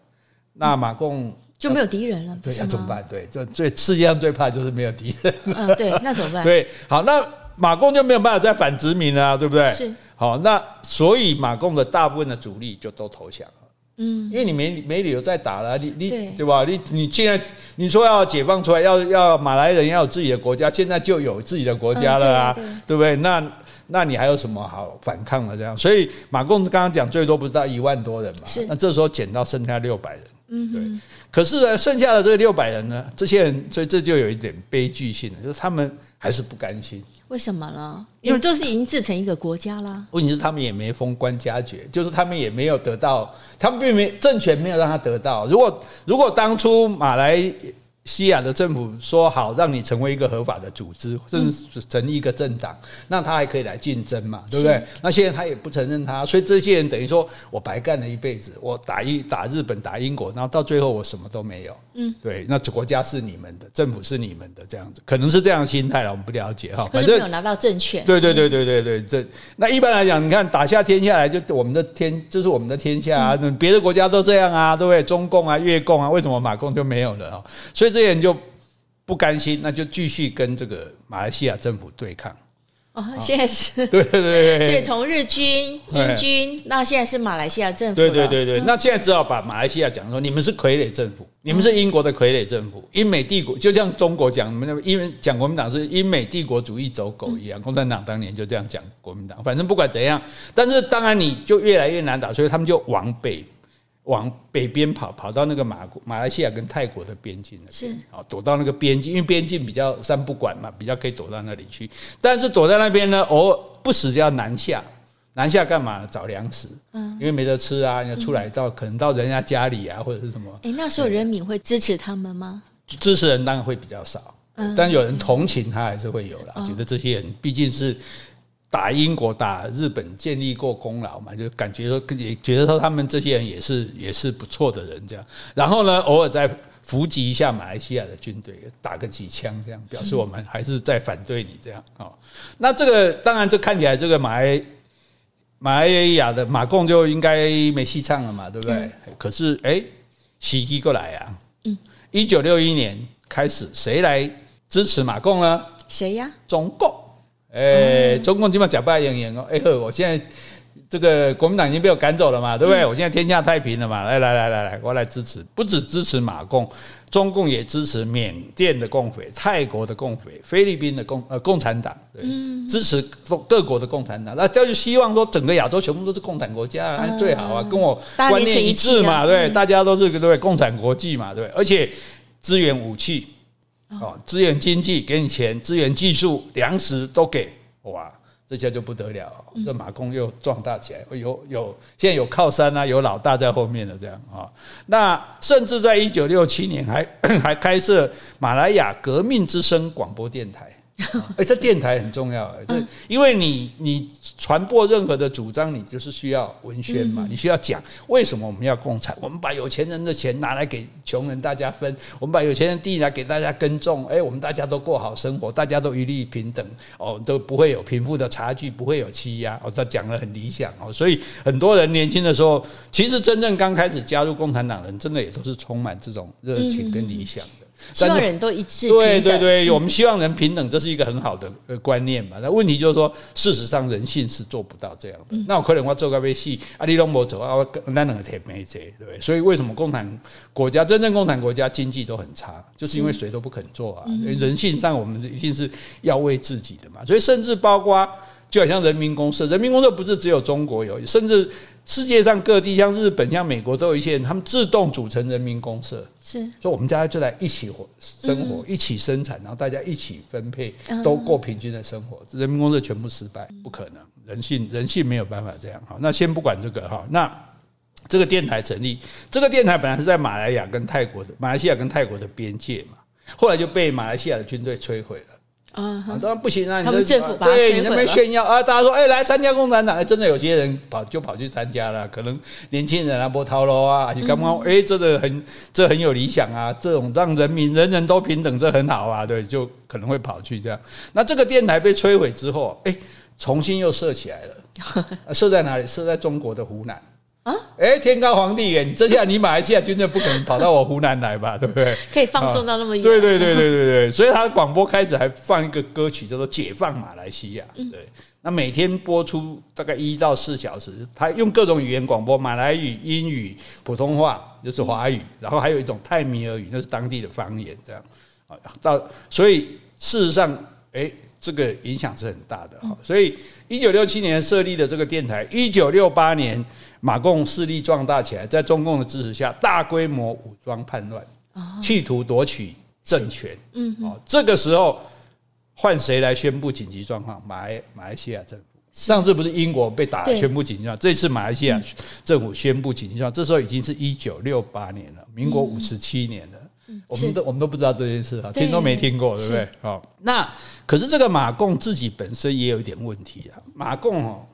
那马共就没有敌人了，对，那怎么办？对，这最世界上最怕就是没有敌人。嗯，对，那怎么办？对，好，那马共就没有办法再反殖民了，对不对？是，好，那所以马共的大部分的主力就都投降了。嗯，因为你没没理由再打了，你你对，吧？你你现在你说要解放出来，要要马来人要有自己的国家，现在就有自己的国家了啊，嗯、对，对，对不对？那那你还有什么好反抗的？这样，所以马共刚刚讲最多不是到一万多人嘛？那这时候减到剩下六百人。嗯，对。可是呢，剩下的这六百人呢，这些人，所以这就有一点悲剧性的，就是他们还是不甘心。为什么呢？因为都是已经自成一个国家啦。问题是他们也没封官加爵，就是他们也没有得到，他们并没政权没有让他得到。如果如果当初马来西亚的政府说好，让你成为一个合法的组织，甚至成立一个政党，那他还可以来竞争嘛，对不对？那现在他也不承认他，所以这些人等于说我白干了一辈子，我打一打日本，打英国，然后到最后我什么都没有。嗯，对，那国家是你们的，政府是你们的，这样子可能是这样的心态了，我们不了解哈。反正没有拿到政权。对对对对对对，这那一般来讲，你看打下天下来，就我们的天，就是我们的天下啊，别的国家都这样啊，对不对？中共啊，越共啊，为什么马共就没有了啊？所以这些人就。不甘心，那就继续跟这个马来西亚政府对抗。哦，现在是，对对对，所以从日军、英军那现在是马来西亚政府。对对对对，那现在只好把马来西亚讲说，你们是傀儡政府，你们是英国的傀儡政府，英美帝国，就像中国讲，你们因为讲国民党是英美帝国主义走狗一样，共产党当年就这样讲国民党。反正不管怎样，但是当然你就越来越难打，所以他们就往北。往北边跑，跑到那个马马来西亚跟泰国的边境那边，是啊，躲到那个边境，因为边境比较三不管嘛，比较可以躲到那里去。但是躲在那边呢，偶尔不时就要南下，南下干嘛？找粮食，嗯，因为没得吃啊，要出来到可能到人家家里啊，或者是什么。哎，那时候人民会支持他们吗？支持人当然会比较少，但有人同情他还是会有啦，觉得这些人毕竟是。打英国、打日本，建立过功劳嘛，就感觉说也觉得说他们这些人也是也是不错的人这样。然后呢，偶尔再伏击一下马来西亚的军队，打个几枪这样，表示我们还是在反对你这样啊。那这个当然，这看起来这个马来马来亚的马共就应该没戏唱了嘛，对不对？可是哎，袭击过来啊！嗯，一九六一年开始，谁来支持马共呢？谁呀？中共。哎、欸，中共基本上假扮演员哦。哎呵，我现在这个国民党已经被我赶走了嘛，对不对？我现在天下太平了嘛。来来来来来，我来支持，不只支持马共，中共也支持缅甸的共匪、泰国的共匪、菲律宾的共呃共产党，对，支持各国的共产党。那就是希望说整个亚洲全部都是共产国家最好啊，跟我观念一致嘛，对，大家都是对共产国际嘛，对，而且支援武器。哦，资源经济给你钱，资源技术、粮食都给，哇，这下就不得了，这马共又壮大起来，有有现在有靠山啊，有老大在后面的这样啊。那甚至在一九六七年还 还开设马来亚革命之声广播电台。哎，这电台很重要，哎，这因为你你传播任何的主张，你就是需要文宣嘛，你需要讲为什么我们要共产，我们把有钱人的钱拿来给穷人大家分，我们把有钱人地来给大家耕种，哎，我们大家都过好生活，大家都一律平等，哦，都不会有贫富的差距，不会有欺压，哦，他讲的很理想哦，所以很多人年轻的时候，其实真正刚开始加入共产党人，真的也都是充满这种热情跟理想的。希望人都一致。对对对，我们希望人平等，这是一个很好的观念嘛。那问题就是说，事实上人性是做不到这样的。那我可能我做个微戏，阿里龙博走啊，那两个铁没贼，对不对？所以为什么共产国家真正共产国家经济都很差，就是因为谁都不肯做啊。人性上我们一定是要为自己的嘛。所以甚至包括，就好像人民公社，人民公社不是只有中国有，甚至。世界上各地，像日本、像美国，都有一些人，他们自动组成人民公社，是，所以我们家就来一起活生活，一起生产，然后大家一起分配，都过平均的生活。人民公社全部失败，不可能，人性人性没有办法这样。好，那先不管这个哈，那这个电台成立，这个电台本来是在马来亚跟泰国的马来西亚跟泰国的边界嘛，后来就被马来西亚的军队摧毁了。啊，当然不行啊！他们政府对你那边炫耀啊，大家说哎，来参加共产党，哎，真的有些人跑就跑去参加了，可能年轻人啊，波涛喽啊，你刚刚哎，真的很这很有理想啊，这种让人民人人都平等，这很好啊，对，就可能会跑去这样。那这个电台被摧毁之后，哎，重新又设起来了，设在哪里？设在中国的湖南。啊，哎，天高皇帝远，这下你马来西亚军队不可能跑到我湖南来吧？对不对？可以放送到那么远？对对对对对对，所以他的广播开始还放一个歌曲叫做《解放马来西亚》。对，那每天播出大概一到四小时，他用各种语言广播，马来语、英语、普通话就是华语，然后还有一种泰米尔语，那是当地的方言。这样啊，到所以事实上，哎。这个影响是很大的哈，所以一九六七年设立的这个电台，一九六八年马共势力壮大起来，在中共的支持下，大规模武装叛乱，企图夺取政权。嗯，哦，这个时候换谁来宣布紧急状况？马来马来西亚政府。上次不是英国被打宣布紧急状况，这次马来西亚政府宣布紧急状况，这时候已经是一九六八年了，民国五十七年了。我们都我们都不知道这件事啊，听都没听过，对不对？好，那可是这个马共自己本身也有一点问题啊。马共哦，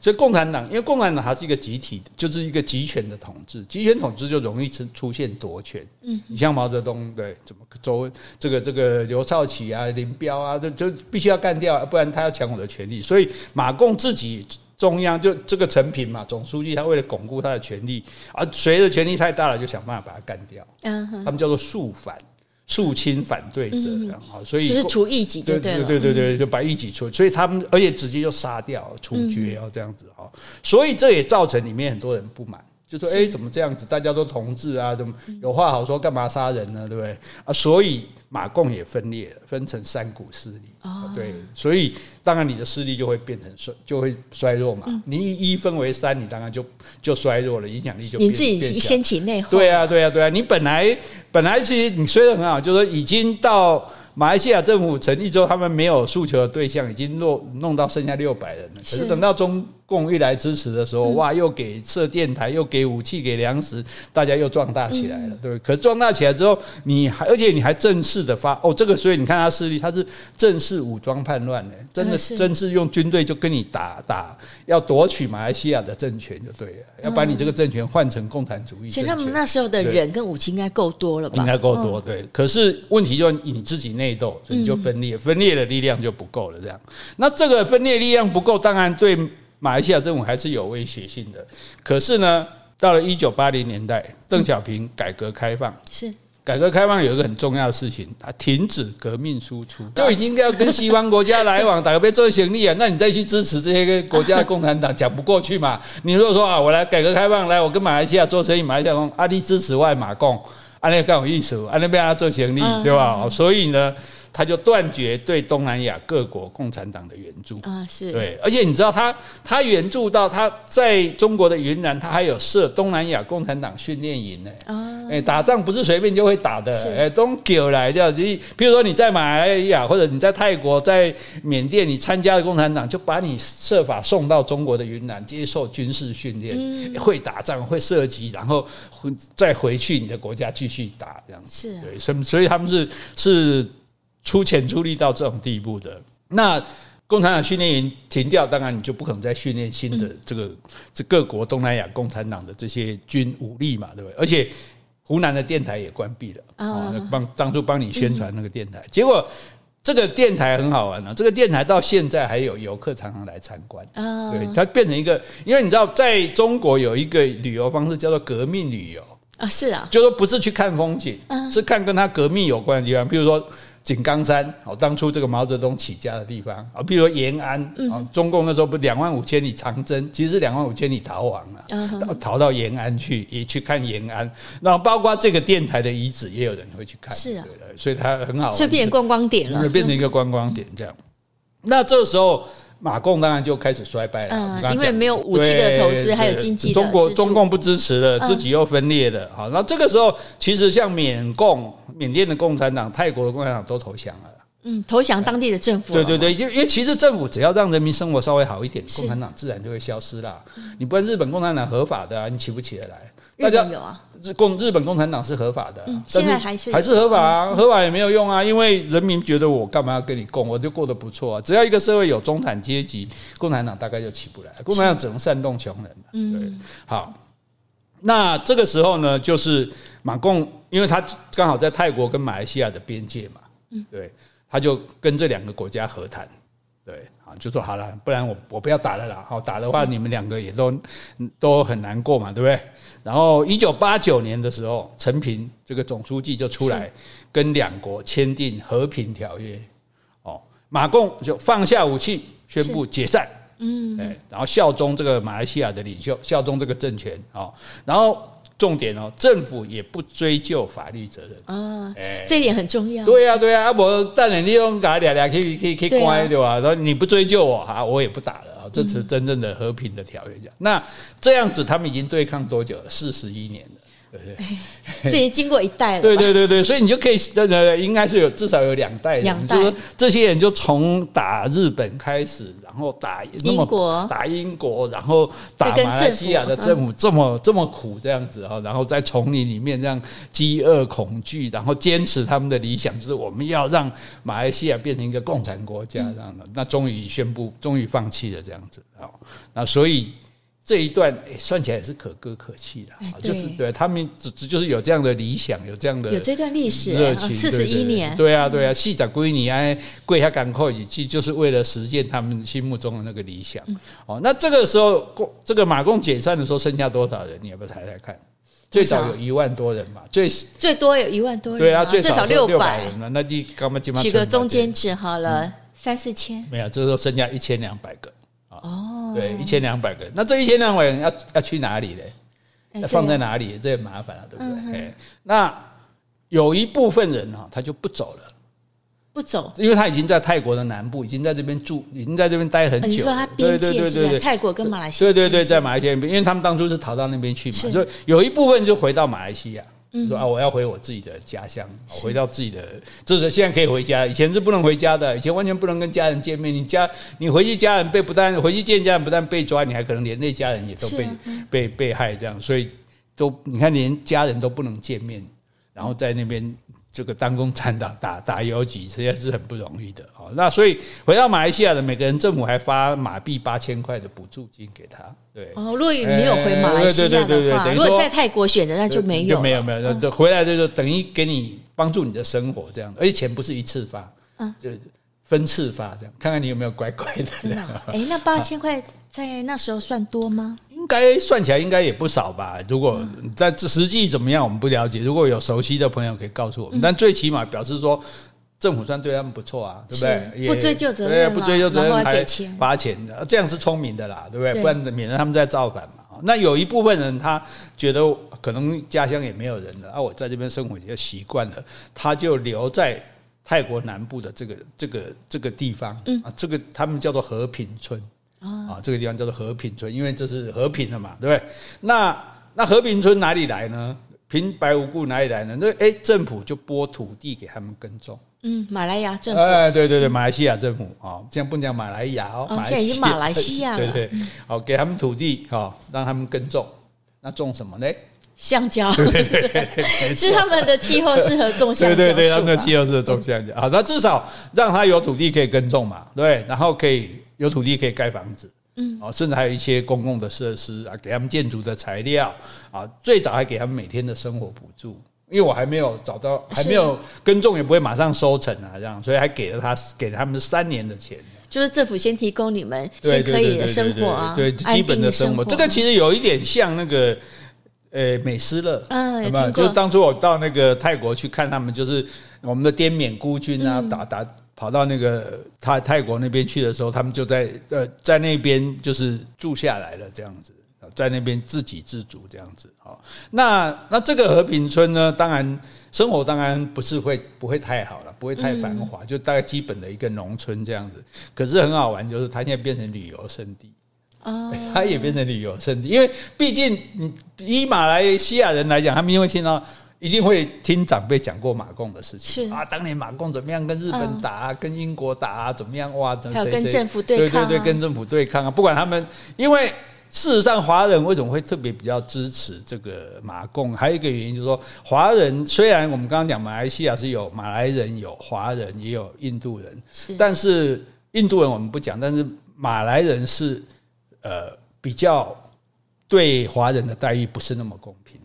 所以共产党，因为共产党它是一个集体，就是一个集权的统治，集权统治就容易出出现夺权。嗯，你像毛泽东对，怎么周这个这个刘少奇啊、林彪啊，就就必须要干掉，不然他要抢我的权利。所以马共自己。中央就这个陈平嘛，总书记他为了巩固他的权力，而随着权力太大了，就想办法把他干掉。嗯，他们叫做肃反、肃清反对者，然后所以就是除异己，对对对对对，就把异己除。所以他们而且直接就杀掉、处决，要这样子哈。所以这也造成里面很多人不满。就说哎，怎么这样子？大家都同志啊，怎么有话好说？干嘛杀人呢？对不对？啊，所以马共也分裂了，分成三股势力。哦，对，所以当然你的势力就会变成衰，就会衰弱嘛。你一分为三，你当然就就衰弱了，影响力就变你自己掀起内讧。对啊，对啊，对啊！你本来本来其实你衰得很好，就是说已经到。马来西亚政府成立之后，他们没有诉求的对象，已经落弄到剩下六百人了。可是等到中共一来支持的时候，哇，又给设电台，又给武器，给粮食，大家又壮大起来了，对不对？可是壮大起来之后，你还而且你还正式的发哦，这个所以你看他势力，他是正式武装叛乱的，真的正式用军队就跟你打打，要夺取马来西亚的政权就对了，要把你这个政权换成共产主义。其实他们那时候的人跟武器应该够多了吧？应该够多，对。可是问题就是你自己。内斗，所以你就分裂，分裂的力量就不够了。这样，那这个分裂力量不够，当然对马来西亚政府还是有威胁性的。可是呢，到了一九八零年代，邓小平改革开放，是改革开放有一个很重要的事情，他停止革命输出，就已经要跟西方国家来往，打个别做行李啊。那你再去支持这些个国家的共产党，讲不过去嘛？你如果说啊，我来改革开放，来我跟马来西亚做生意，马来西亚讲阿里支持外马共。阿那更有意思，阿那边他做行李，对吧？所以呢。他就断绝对东南亚各国共产党的援助啊，是对，而且你知道他他援助到他在中国的云南，他还有设东南亚共产党训练营呢。啊，哎，打仗不是随便就会打的，哎，都给来的。你比如说你在马来亚或者你在泰国、在缅甸，你参加了共产党，就把你设法送到中国的云南接受军事训练，会打仗、会射击，然后再回去你的国家继续打，这样子。是对，所所以他们是是。出钱出力到这种地步的，那共产党训练营停掉，当然你就不可能再训练新的这个这各国东南亚共产党的这些军武力嘛，对不对？而且湖南的电台也关闭了啊，帮当初帮你宣传那个电台，结果这个电台很好玩啊，这个电台到现在还有游客常常来参观。啊，对，它变成一个，因为你知道在中国有一个旅游方式叫做革命旅游啊，是啊，就说不是去看风景，是看跟他革命有关的地方，比如说。井冈山，哦，当初这个毛泽东起家的地方啊，比如说延安啊，中共那时候不两万五千里长征，其实是两万五千里逃亡了，逃到延安去，也去看延安。然后包括这个电台的遗址，也有人会去看，是啊，所以它很好玩，是变观光点了，变成一个观光点这样。那这时候。马共当然就开始衰败了，嗯，因为没有武器的投资，还有经济，中国中共不支持了，自己又分裂了。好，那这个时候其实像缅共、缅甸的共产党、泰国的共产党都投降了。嗯，投降当地的政府。对对对，因因为其实政府只要让人民生活稍微好一点，共产党自然就会消失了。你不然日本共产党合法的，你起不起得来？大家有啊。日共日本共产党是合法的，现在还是还是合法啊，合法也没有用啊，因为人民觉得我干嘛要跟你共，我就过得不错啊。只要一个社会有中产阶级，共产党大概就起不来，共产党只能煽动穷人。对，好，那这个时候呢，就是马共，因为他刚好在泰国跟马来西亚的边界嘛，对，他就跟这两个国家和谈，对。啊，就说好了，不然我我不要打了啦，好打的话你们两个也都都很难过嘛，对不对？然后一九八九年的时候，陈平这个总书记就出来跟两国签订和平条约，哦，马共就放下武器，宣布解散，嗯，哎，然后效忠这个马来西亚的领袖，效忠这个政权，哦，然后。重点哦，政府也不追究法律责任啊，哎，这一点很重要。对呀，对呀，啊我但你利用搞俩俩可以可以可以乖对吧？然后你不追究我哈，我也不打了啊，这是真正的和平的条约。这样，那这样子他们已经对抗多久了？四十一年了。对对？这已经经过一代了。对对对对，所以你就可以，呃，应该是有至少有两代人。两代。就是这些人就从打日本开始，然后打英国，打英国，然后打马来西亚的政府这么这么苦这样子哈，然后在丛林里面这样饥饿恐惧，然后坚持他们的理想，就是我们要让马来西亚变成一个共产国家这样的。那终于宣布，终于放弃了这样子啊。那所以。这一段算起来也是可歌可泣的，就是对他们只只就是有这样的理想，有这样的有这段历史热情，四十一年，对啊对啊，细仔归你哎，跪下赶快一起，就是为了实现他们心目中的那个理想。哦，那这个时候共这个马共解散的时候剩下多少人？你要不要猜猜看？最少有一万多人嘛，最最多有一万多人，对啊，最少六百人了。那你干嘛就取个中间值好了，三四千？没有，这时候剩下一千两百个。哦，对，一千两百个，那这一千两百人要要去哪里呢？要放在哪里？这也麻烦了，对不对？嗯、嘿那有一部分人哈，他就不走了，不走，因为他已经在泰国的南部，已经在这边住，已经在这边待很久。你说他边界是不是？泰国跟马来西亚？对对对，在马来西亚边，因为他们当初是逃到那边去嘛，所以有一部分就回到马来西亚。说啊，我要回我自己的家乡，回到自己的，就是现在可以回家，以前是不能回家的，以前完全不能跟家人见面。你家你回去，家人被不但回去见家人，不但被抓，你还可能连累家人也都被被被害，这样，所以都你看连家人都不能见面，然后在那边。这个当共产党打打游击，实际上是很不容易的。那所以回到马来西亚的每个人，政府还发马币八千块的补助金给他。对哦，如果你有回马来西亚的话，如果在泰国选的，那就没有就没有没有，就回来就等于给你帮助你的生活这样，而且钱不是一次发，嗯，就分次发这样，看看你有没有乖乖的。真的？哎，那八千块在那时候算多吗？应该算起来应该也不少吧。如果在实际怎么样，我们不了解。如果有熟悉的朋友可以告诉我们。但最起码表示说，政府算对他们不错啊，对不对？不追究责任，不追究责任还发钱的，这样是聪明的啦，对不对？不然免得他们在造反嘛。那有一部分人他觉得可能家乡也没有人了啊，我在这边生活已经习惯了，他就留在泰国南部的这个这个这个地方啊，这个他们叫做和平村。啊，这个地方叫做和平村，因为这是和平的嘛，对不对？那那和平村哪里来呢？平白无故哪里来呢？那哎，政府就拨土地给他们耕种。嗯，马来亚政府。哎，对对对，马来西亚政府啊，这样不讲马来亚哦，现在已经马来西亚了。对对，好，给他们土地哈，让他们耕种。那种什么呢？香蕉。对对对，是他们的气候适合种香蕉。对对对，他们的气候适合种香蕉。好，那至少让他有土地可以耕种嘛，对，然后可以。有土地可以盖房子，嗯，哦，甚至还有一些公共的设施啊，给他们建筑的材料啊，最早还给他们每天的生活补助，因为我还没有找到，还没有耕种，也不会马上收成啊，这样，所以还给了他，给了他们三年的钱，就是政府先提供你们先可以的生活啊，对，基本的生活，这个其实有一点像那个呃美斯乐，嗯，有没有？就是当初我到那个泰国去看他们，就是我们的滇缅孤军啊，打打。跑到那个泰泰国那边去的时候，他们就在呃在那边就是住下来了，这样子，在那边自给自足这样子。好，那那这个和平村呢，当然生活当然不是会不会太好了，不会太繁华，就大概基本的一个农村这样子。可是很好玩，就是它现在变成旅游胜地哦，它也变成旅游胜地，因为毕竟你以马来西亚人来讲，他们因为听到。一定会听长辈讲过马共的事情是啊，当年马共怎么样跟日本打啊，嗯、跟英国打啊，怎么样哇？谁谁还有跟政府对抗、啊，对对对，跟政府对抗啊！不管他们，因为事实上华人为什么会特别比较支持这个马共？还有一个原因就是说，华人虽然我们刚刚讲马来西亚是有马来人、有华人，也有印度人，是但是印度人我们不讲，但是马来人是呃比较对华人的待遇不是那么公平。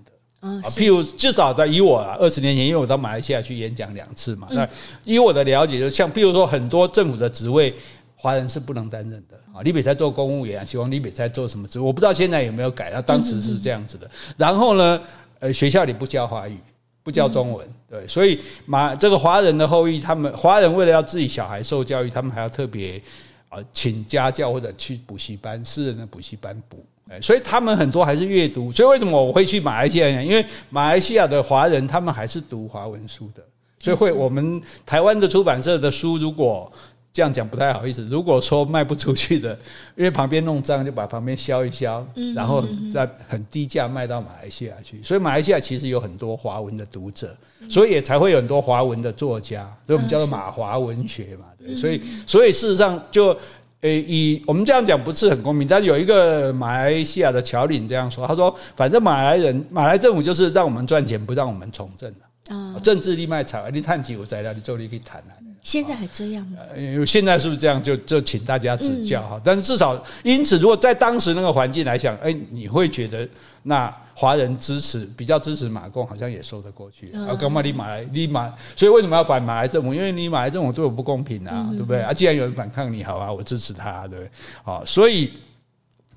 啊，譬如至少在以我啊，二十年前，因为我到马来西亚去演讲两次嘛，那以我的了解，就像譬如说很多政府的职位，华人是不能担任的啊。你比赛做公务员，希望你比赛做什么职务？我不知道现在有没有改，他当时是这样子的。然后呢，呃，学校里不教华语，不教中文，对，所以马这个华人的后裔，他们华人为了要自己小孩受教育，他们还要特别啊请家教或者去补习班，私人的补习班补。所以他们很多还是阅读。所以为什么我会去马来西亚？因为马来西亚的华人他们还是读华文书的，所以会我们台湾的出版社的书，如果这样讲不太好意思。如果说卖不出去的，因为旁边弄脏，就把旁边削一削，然后再很低价卖到马来西亚去。所以马来西亚其实有很多华文的读者，所以也才会有很多华文的作家，所以我们叫做马华文学嘛。对，所以所以事实上就。诶，以我们这样讲不是很公平，但有一个马来西亚的侨领这样说，他说：“反正马来人，马来政府就是让我们赚钱，不让我们从政啊。政治力卖惨，你探几有材料，你做你可以谈啊。现在还这样吗？呃，现在是不是这样？就就请大家指教哈。但是至少，因此，如果在当时那个环境来讲，哎，你会觉得那。”华人支持比较支持马共，好像也说得过去。啊，干嘛你马来你马，所以为什么要反马来政府？因为你马来政府对我不公平啊，对不对？啊，既然有人反抗你，好啊，我支持他，对不对？好，所以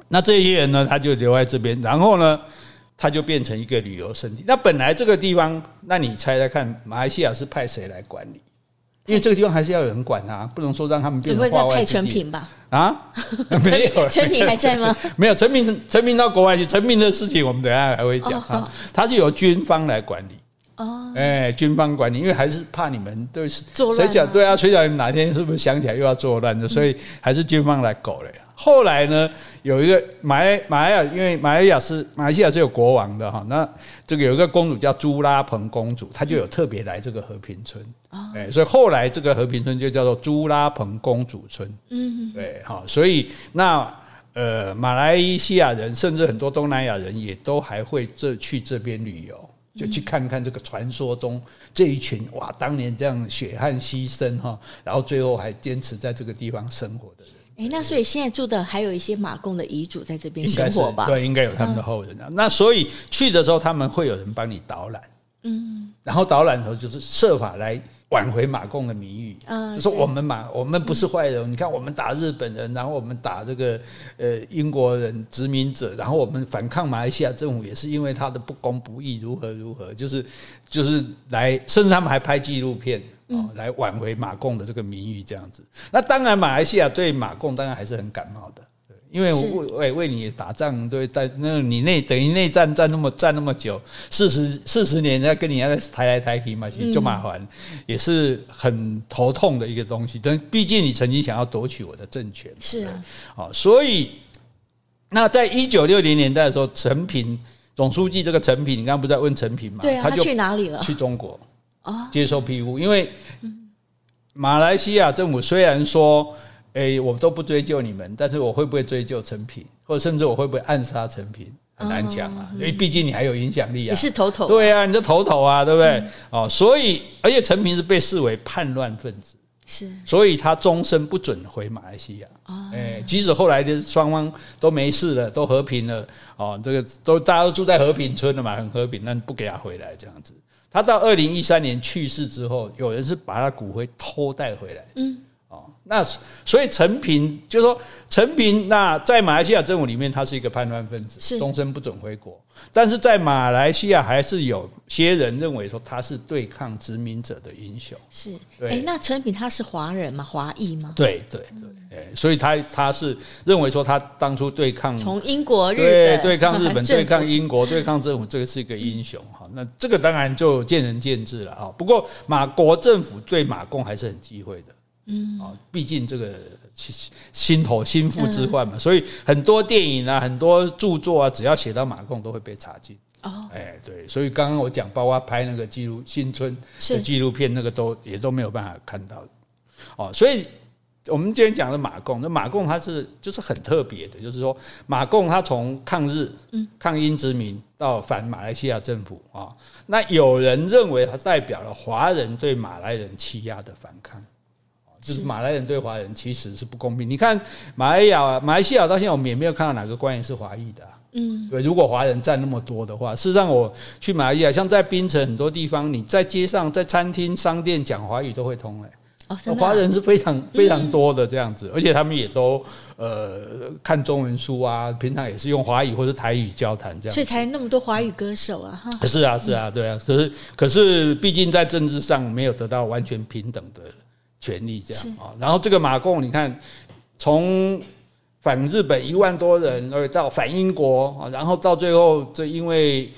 那这些人呢，他就留在这边，然后呢，他就变成一个旅游胜地。那本来这个地方，那你猜猜看，马来西亚是派谁来管理？因为这个地方还是要有人管啊，不能说让他们变成化外之地。只会在派陈平吧？啊，没有，陈平还在吗？没有，陈平陈平到国外去，陈平的事情我们等下还会讲啊。他是由军方来管理哦，哎，军方管理，因为还是怕你们都是作乱。谁讲对啊？谁讲你哪天是不是想起来又要作乱的？所以还是军方来搞了呀。后来呢，有一个马来马来亚，因为马来亚是马来西亚是有国王的哈，那这个有一个公主叫朱拉蓬公主，她就有特别来这个和平村，哎，所以后来这个和平村就叫做朱拉蓬公主村，嗯，对，好，所以那呃马来西亚人甚至很多东南亚人也都还会这去这边旅游，就去看看这个传说中这一群哇当年这样血汗牺牲哈，然后最后还坚持在这个地方生活的人。哎，那所以现在住的还有一些马共的遗嘱在这边生活吧？对，应该有他们的后人啊。那所以去的时候，他们会有人帮你导览，嗯，然后导览的时候就是设法来挽回马共的名誉，嗯，就是我们马我们不是坏人，你看我们打日本人，然后我们打这个呃英国人殖民者，然后我们反抗马来西亚政府也是因为他的不公不义，如何如何，就是就是来，甚至他们还拍纪录片。哦，来挽回马共的这个名誉，这样子。那当然，马来西亚对马共当然还是很感冒的，对，因为为为为你打仗，对，在那你内等于内战战那么战那么久，四十四十年，要跟你在抬来抬去嘛，其实就麻烦，也是很头痛的一个东西。但毕竟你曾经想要夺取我的政权，是啊，好，所以那在一九六零年代的时候，陈平总书记这个陈平，你刚刚不是在问陈平嘛？对啊，他去哪里了？去中国。接受庇护，因为马来西亚政府虽然说，诶，我都不追究你们，但是我会不会追究陈平，或者甚至我会不会暗杀陈平，很难讲啊。因为毕竟你还有影响力啊，你是头头，对啊，你是头头啊，对不对？哦，所以而且陈平是被视为叛乱分子，是，所以他终身不准回马来西亚。诶，即使后来的双方都没事了，都和平了，哦，这个都大家都住在和平村了嘛，很和平，但不给他回来这样子。他到二零一三年去世之后，有人是把他骨灰偷带回来。嗯，哦，那所以陈平就说陈平，那在马来西亚政府里面，他是一个叛乱分子，终身不准回国。但是在马来西亚，还是有些人认为说他是对抗殖民者的英雄。是，哎，那陈平他是华人吗？华裔吗？对对对，哎，所以他他是认为说他当初对抗从英国、日对对抗日本、对抗英国、对抗政府，这个是一个英雄哈。那这个当然就见仁见智了啊。不过马国政府对马共还是很忌讳的，嗯啊，毕竟这个。心头心腹之患嘛，所以很多电影啊，很多著作啊，只要写到马共都会被查禁。哦，哎，对，所以刚刚我讲，包括拍那个记录新村的纪录片，那个都也都没有办法看到。哦，所以我们今天讲的马共，那马共它是就是很特别的，就是说马共它从抗日、抗英殖民到反马来西亚政府啊，那有人认为它代表了华人对马来人欺压的反抗。就是马来人对华人其实是不公平。你看马来亚、马来西亚到现在，我们也没有看到哪个官员是华裔的。嗯，对。如果华人占那么多的话，事实上我去马来西亚，像在槟城很多地方，你在街上、在餐厅、商店讲华语都会通。哎，哦，真的啊华人是非常非常多的这样子，而且他们也都呃看中文书啊，平常也是用华语或是台语交谈这样，所以才那么多华语歌手啊，哈。是啊，是啊，对啊，可是可是毕竟在政治上没有得到完全平等的权利，这样啊。然后这个马共，你看从反日本一万多人，而到反英国啊，然后到最后这因为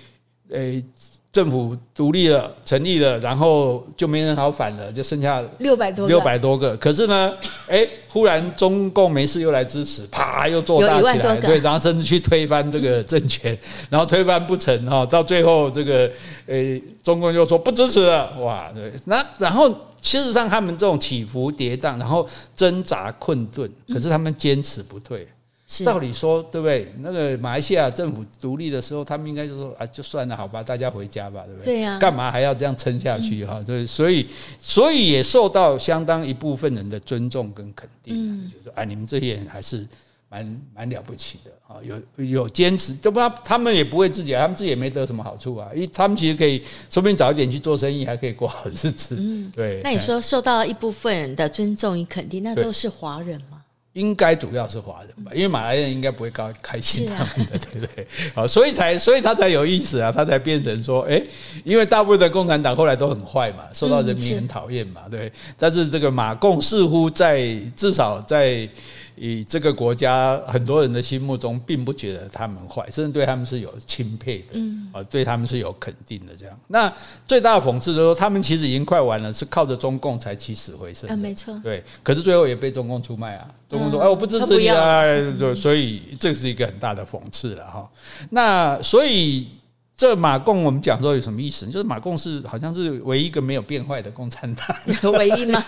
诶。政府独立了，成立了，然后就没人好反了，就剩下六百多六百多个。可是呢，诶，忽然中共没事又来支持，啪又做大起来，对，然后甚至去推翻这个政权，然后推翻不成哈，到最后这个诶，中共又说不支持了，哇，对，那然后事实上他们这种起伏跌宕，然后挣扎困顿，可是他们坚持不退。照理说，对不对？那个马来西亚政府独立的时候，他们应该就说啊，就算了，好吧，大家回家吧，对不对？对呀。干嘛还要这样撑下去？哈，对，所以，所以也受到相当一部分人的尊重跟肯定。嗯，就说啊，你们这些人还是蛮蛮了不起的啊，有有坚持，就不他他们也不会自己，他们自己也没得什么好处啊，因为他们其实可以说不定早一点去做生意，还可以过好日子。嗯，对。那你说受到一部分人的尊重与肯定，那都是华人吗？应该主要是华人吧，因为马来人应该不会高开心他们的，对不对？好，所以才所以他才有意思啊，他才变成说，哎，因为大部分的共产党后来都很坏嘛，受到人民很讨厌嘛，对。但是这个马共似乎在至少在。以这个国家很多人的心目中，并不觉得他们坏，甚至对他们是有钦佩的，嗯，啊，对他们是有肯定的。这样，那最大的讽刺就是说，他们其实已经快完了，是靠着中共才起死回生。啊，没错，对。可是最后也被中共出卖啊！中共说：“哎，我不支持你啊！”就所以这是一个很大的讽刺了哈。那所以这马共我们讲说有什么意思？就是马共是好像是唯一一个没有变坏的共产党，唯一吗？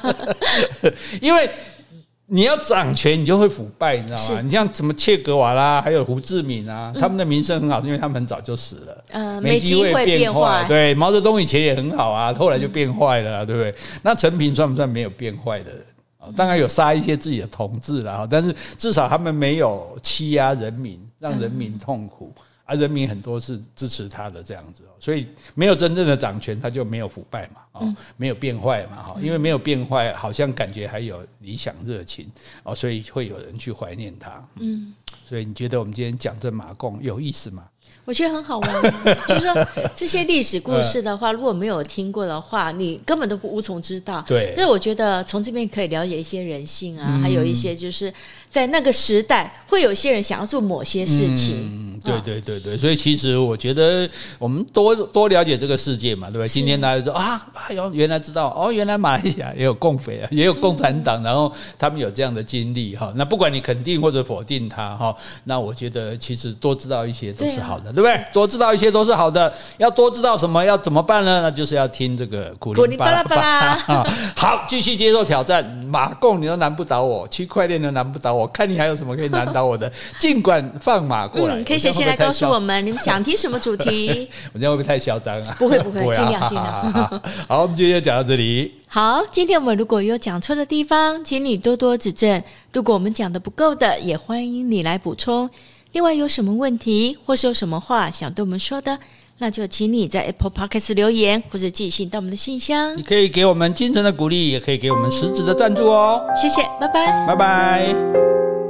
因为。你要掌权，你就会腐败，你知道吗？你像什么切格瓦拉，还有胡志明啊，他们的名声很好，因为他们很早就死了，嗯，没机会变坏。对，毛泽东以前也很好啊，后来就变坏了，对不对？那陈平算不算没有变坏的人？当然有杀一些自己的同志了，但是至少他们没有欺压人民，让人民痛苦。而人民很多是支持他的这样子，所以没有真正的掌权，他就没有腐败嘛，哦，没有变坏嘛，哈，因为没有变坏，好像感觉还有理想热情，哦，所以会有人去怀念他，嗯，所以你觉得我们今天讲这马共有意思吗？我觉得很好玩，就是说这些历史故事的话，如果没有听过的话，你根本都无从知道。对，所以我觉得从这边可以了解一些人性啊，还有一些就是在那个时代会有些人想要做某些事情。嗯，对对对对，所以其实我觉得我们多多了解这个世界嘛，对吧？今天大家说啊，哎呦，原来知道哦，原来马来西亚也有共匪啊，也有共产党，然后他们有这样的经历哈。那不管你肯定或者否定他哈，那我觉得其实多知道一些都是好的。对不对？多知道一些都是好的。要多知道什么？要怎么办呢？那就是要听这个苦苓巴拉巴拉。好，继续接受挑战。马共你都难不倒我，区块链都难不倒我，看你还有什么可以难倒我的？尽管放马过来。嗯、可以写信来告诉我们，你们想听什么主题？我这样会不会太嚣张啊？不会不会，尽量尽量。好，我们今天就讲到这里。好，今天我们如果有讲错的地方，请你多多指正。如果我们讲的不够的，也欢迎你来补充。另外有什么问题，或是有什么话想对我们说的，那就请你在 Apple Podcast 留言，或者寄信到我们的信箱。你可以给我们精神的鼓励，也可以给我们实质的赞助哦。谢谢，拜拜，拜拜。